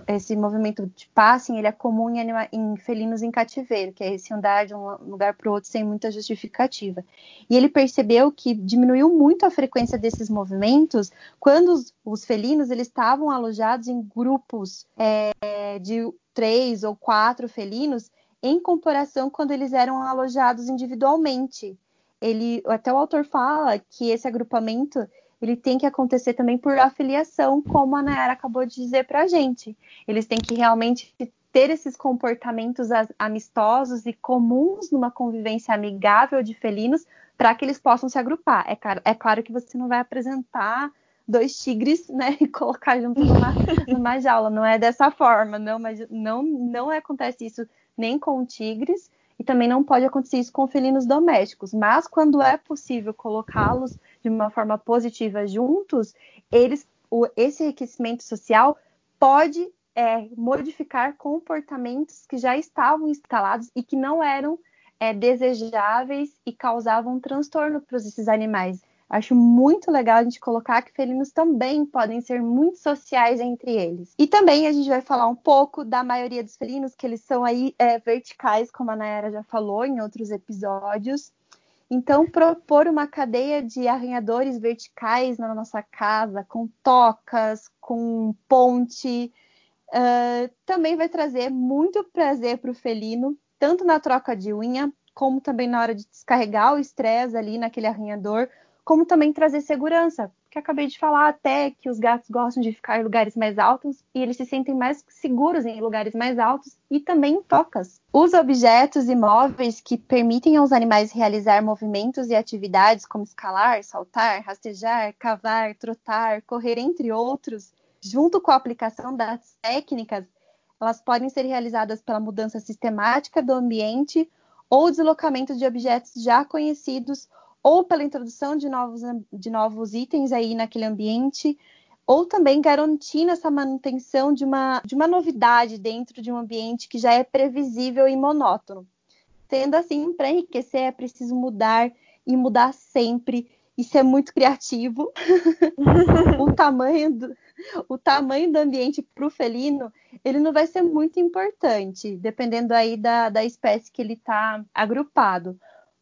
esse movimento de passing, ele é comum em, anima, em felinos em cativeiro, que é esse andar de um lugar para o outro sem muita justificativa. E ele percebeu que diminuiu muito a frequência desses movimentos quando os, os felinos eles estavam alojados em grupos é, de três ou quatro felinos, em comparação quando eles eram alojados individualmente. Ele, até o autor fala que esse agrupamento ele tem que acontecer também por afiliação, como a Nayara acabou de dizer para a gente. Eles têm que realmente ter esses comportamentos amistosos e comuns numa convivência amigável de felinos para que eles possam se agrupar. É claro, é claro, que você não vai apresentar dois tigres, né, e colocar junto numa, numa jaula. Não é dessa forma, não, mas não, não acontece isso nem com tigres e também não pode acontecer isso com felinos domésticos. Mas quando é possível colocá-los de uma forma positiva juntos, eles, o, esse enriquecimento social pode é, modificar comportamentos que já estavam instalados e que não eram é, desejáveis e causavam transtorno para esses animais. Acho muito legal a gente colocar que felinos também podem ser muito sociais entre eles. E também a gente vai falar um pouco da maioria dos felinos, que eles são aí é, verticais, como a Nayara já falou em outros episódios. Então, propor uma cadeia de arranhadores verticais na nossa casa, com tocas, com ponte, uh, também vai trazer muito prazer para o felino, tanto na troca de unha, como também na hora de descarregar o estresse ali naquele arranhador, como também trazer segurança, que acabei de falar até que os gatos gostam de ficar em lugares mais altos e eles se sentem mais seguros em lugares mais altos e também em tocas. Os objetos imóveis que permitem aos animais realizar movimentos e atividades como escalar, saltar, rastejar, cavar, trotar, correr, entre outros, junto com a aplicação das técnicas, elas podem ser realizadas pela mudança sistemática do ambiente ou deslocamento de objetos já conhecidos ou pela introdução de novos, de novos itens aí naquele ambiente, ou também garantindo essa manutenção de uma, de uma novidade dentro de um ambiente que já é previsível e monótono. Sendo assim, para enriquecer é preciso mudar e mudar sempre e ser muito criativo. o, tamanho do, o tamanho do ambiente para o felino, ele não vai ser muito importante, dependendo aí da, da espécie que ele está agrupado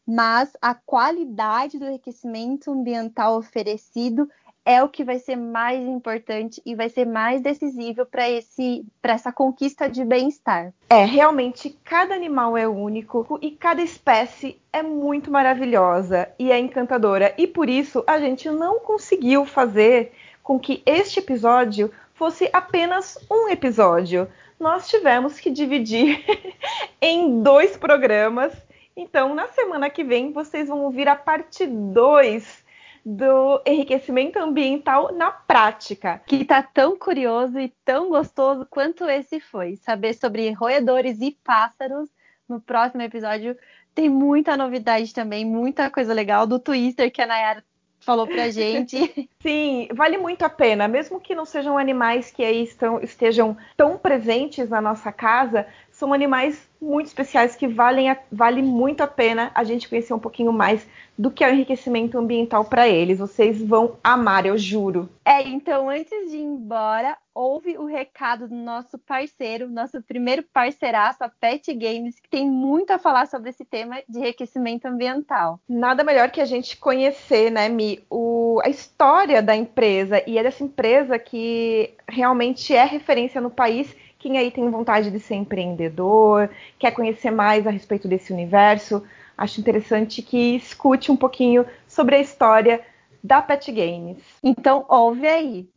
mas a qualidade do enriquecimento ambiental oferecido é o que vai ser mais importante e vai ser mais decisivo para esse para essa conquista de bem-estar. É, realmente cada animal é único e cada espécie é muito maravilhosa e é encantadora e por isso a gente não conseguiu fazer com que este episódio fosse apenas um episódio. Nós tivemos que dividir em dois programas então, na semana que vem, vocês vão ouvir a parte 2 do enriquecimento ambiental na prática. Que está tão curioso e tão gostoso quanto esse foi. Saber sobre roedores e pássaros no próximo episódio. Tem muita novidade também, muita coisa legal do Twister que a Nayara falou pra gente. Sim, vale muito a pena, mesmo que não sejam animais que aí estão, estejam tão presentes na nossa casa, são animais muito especiais que valem a, vale muito a pena a gente conhecer um pouquinho mais do que é o enriquecimento ambiental para eles. Vocês vão amar, eu juro. É, então antes de ir embora, ouve o recado do nosso parceiro, nosso primeiro parceiraço, a Pet Games, que tem muito a falar sobre esse tema de enriquecimento ambiental. Nada melhor que a gente conhecer, né, Mi, o, a história da empresa e é dessa empresa que realmente é referência no país quem aí tem vontade de ser empreendedor, quer conhecer mais a respeito desse universo, acho interessante que escute um pouquinho sobre a história da Pet Games. Então, ouve aí.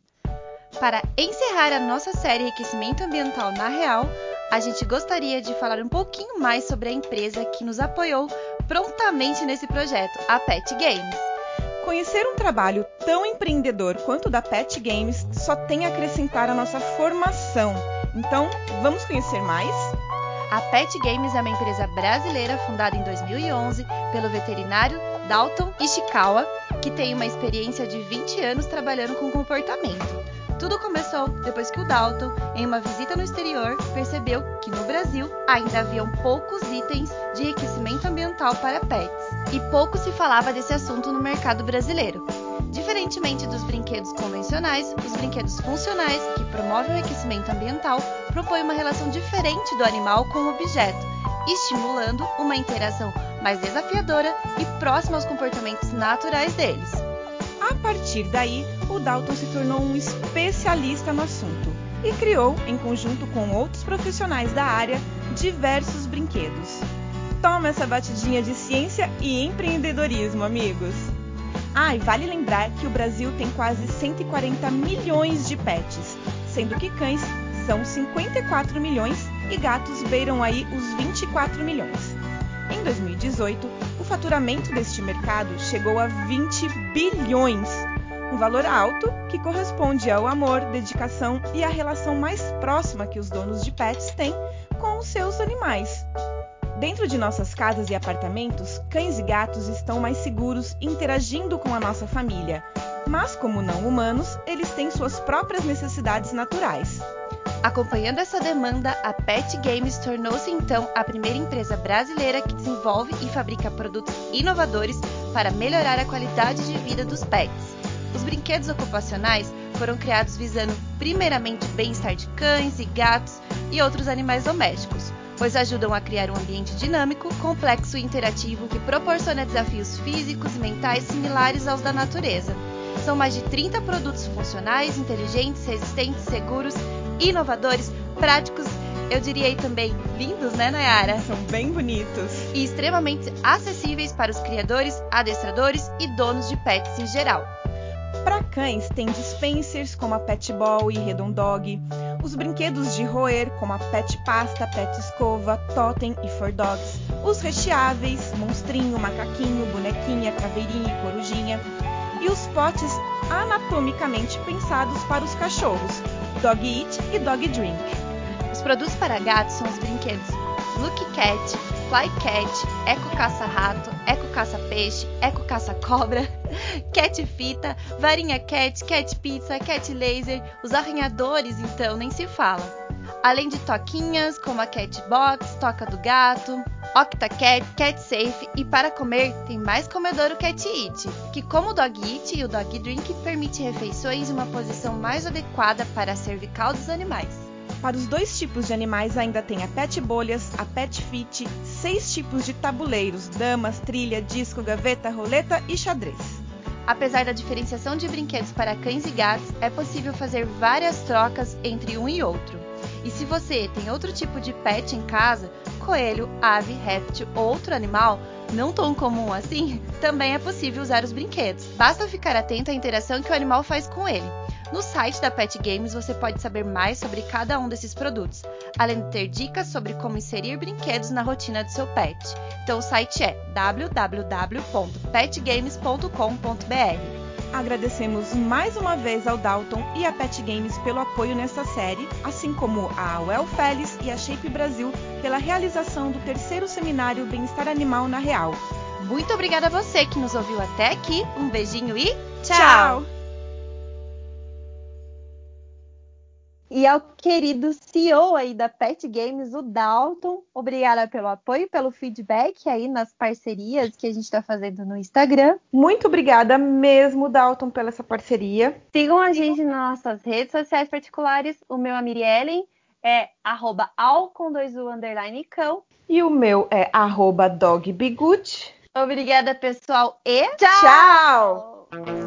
Para encerrar a nossa série Enriquecimento Ambiental na Real, a gente gostaria de falar um pouquinho mais sobre a empresa que nos apoiou prontamente nesse projeto, a Pet Games. Conhecer um trabalho tão empreendedor quanto o da Pet Games só tem a acrescentar a nossa formação então, vamos conhecer mais? A Pet Games é uma empresa brasileira fundada em 2011 pelo veterinário Dalton Ishikawa, que tem uma experiência de 20 anos trabalhando com comportamento. Tudo começou depois que o Dalton, em uma visita no exterior, percebeu que no Brasil ainda haviam poucos itens de enriquecimento ambiental para pets e pouco se falava desse assunto no mercado brasileiro. Diferentemente dos brinquedos convencionais, os brinquedos funcionais, que promovem o aquecimento ambiental, propõem uma relação diferente do animal com o objeto, estimulando uma interação mais desafiadora e próxima aos comportamentos naturais deles. A partir daí, o Dalton se tornou um especialista no assunto e criou, em conjunto com outros profissionais da área, diversos brinquedos. Toma essa batidinha de ciência e empreendedorismo, amigos! Ah, e vale lembrar que o Brasil tem quase 140 milhões de pets, sendo que cães são 54 milhões e gatos beiram aí os 24 milhões. Em 2018, o faturamento deste mercado chegou a 20 bilhões, um valor alto que corresponde ao amor, dedicação e à relação mais próxima que os donos de pets têm com os seus animais. Dentro de nossas casas e apartamentos, cães e gatos estão mais seguros interagindo com a nossa família. Mas, como não humanos, eles têm suas próprias necessidades naturais. Acompanhando essa demanda, a Pet Games tornou-se então a primeira empresa brasileira que desenvolve e fabrica produtos inovadores para melhorar a qualidade de vida dos pets. Os brinquedos ocupacionais foram criados visando primeiramente o bem-estar de cães e gatos e outros animais domésticos pois ajudam a criar um ambiente dinâmico, complexo e interativo que proporciona desafios físicos e mentais similares aos da natureza. São mais de 30 produtos funcionais, inteligentes, resistentes, seguros, inovadores, práticos, eu diria também lindos, né, Nayara? São bem bonitos. E extremamente acessíveis para os criadores, adestradores e donos de pets em geral. Para cães, tem dispensers como a Pet Ball e Redon Dog, os brinquedos de roer como a Pet Pasta, Pet Escova, Totem e For Dogs, os recheáveis, monstrinho, macaquinho, bonequinha, caveirinha e corujinha, e os potes anatomicamente pensados para os cachorros, Dog Eat e Dog Drink. Os produtos para gatos são os brinquedos Look Cat, Fly Cat, Eco Caça Rato, Eco Caça Peixe, Eco Caça Cobra, Cat Fita, Varinha Cat, Cat Pizza, Cat Laser, os arranhadores então nem se fala. Além de toquinhas como a Cat Box, Toca do Gato, Octa Cat, Cat Safe e para comer tem mais comedouro Cat Eat, que como o Dog Eat e o Dog Drink permite refeições em uma posição mais adequada para a cervical dos animais. Para os dois tipos de animais ainda tem a pet bolhas, a pet fit, seis tipos de tabuleiros, damas, trilha, disco, gaveta, roleta e xadrez. Apesar da diferenciação de brinquedos para cães e gatos, é possível fazer várias trocas entre um e outro. E se você tem outro tipo de pet em casa, coelho, ave, réptil ou outro animal, não tão comum assim, também é possível usar os brinquedos. Basta ficar atento à interação que o animal faz com ele. No site da Pet Games você pode saber mais sobre cada um desses produtos, além de ter dicas sobre como inserir brinquedos na rotina do seu pet. Então o site é www.petgames.com.br. Agradecemos mais uma vez ao Dalton e à Pet Games pelo apoio nesta série, assim como a Well Feliz e a Shape Brasil pela realização do terceiro seminário Bem-Estar Animal na Real. Muito obrigada a você que nos ouviu até aqui. Um beijinho e tchau! tchau. E ao querido CEO aí da Pet Games, o Dalton. Obrigada pelo apoio, pelo feedback aí nas parcerias que a gente está fazendo no Instagram. Muito obrigada mesmo, Dalton, pela essa parceria. Sigam a gente nas nossas redes sociais particulares. O meu é Miriellen, é arroba al com dois u underline cão. E o meu é arroba dogbigut. Obrigada, pessoal, e tchau! tchau!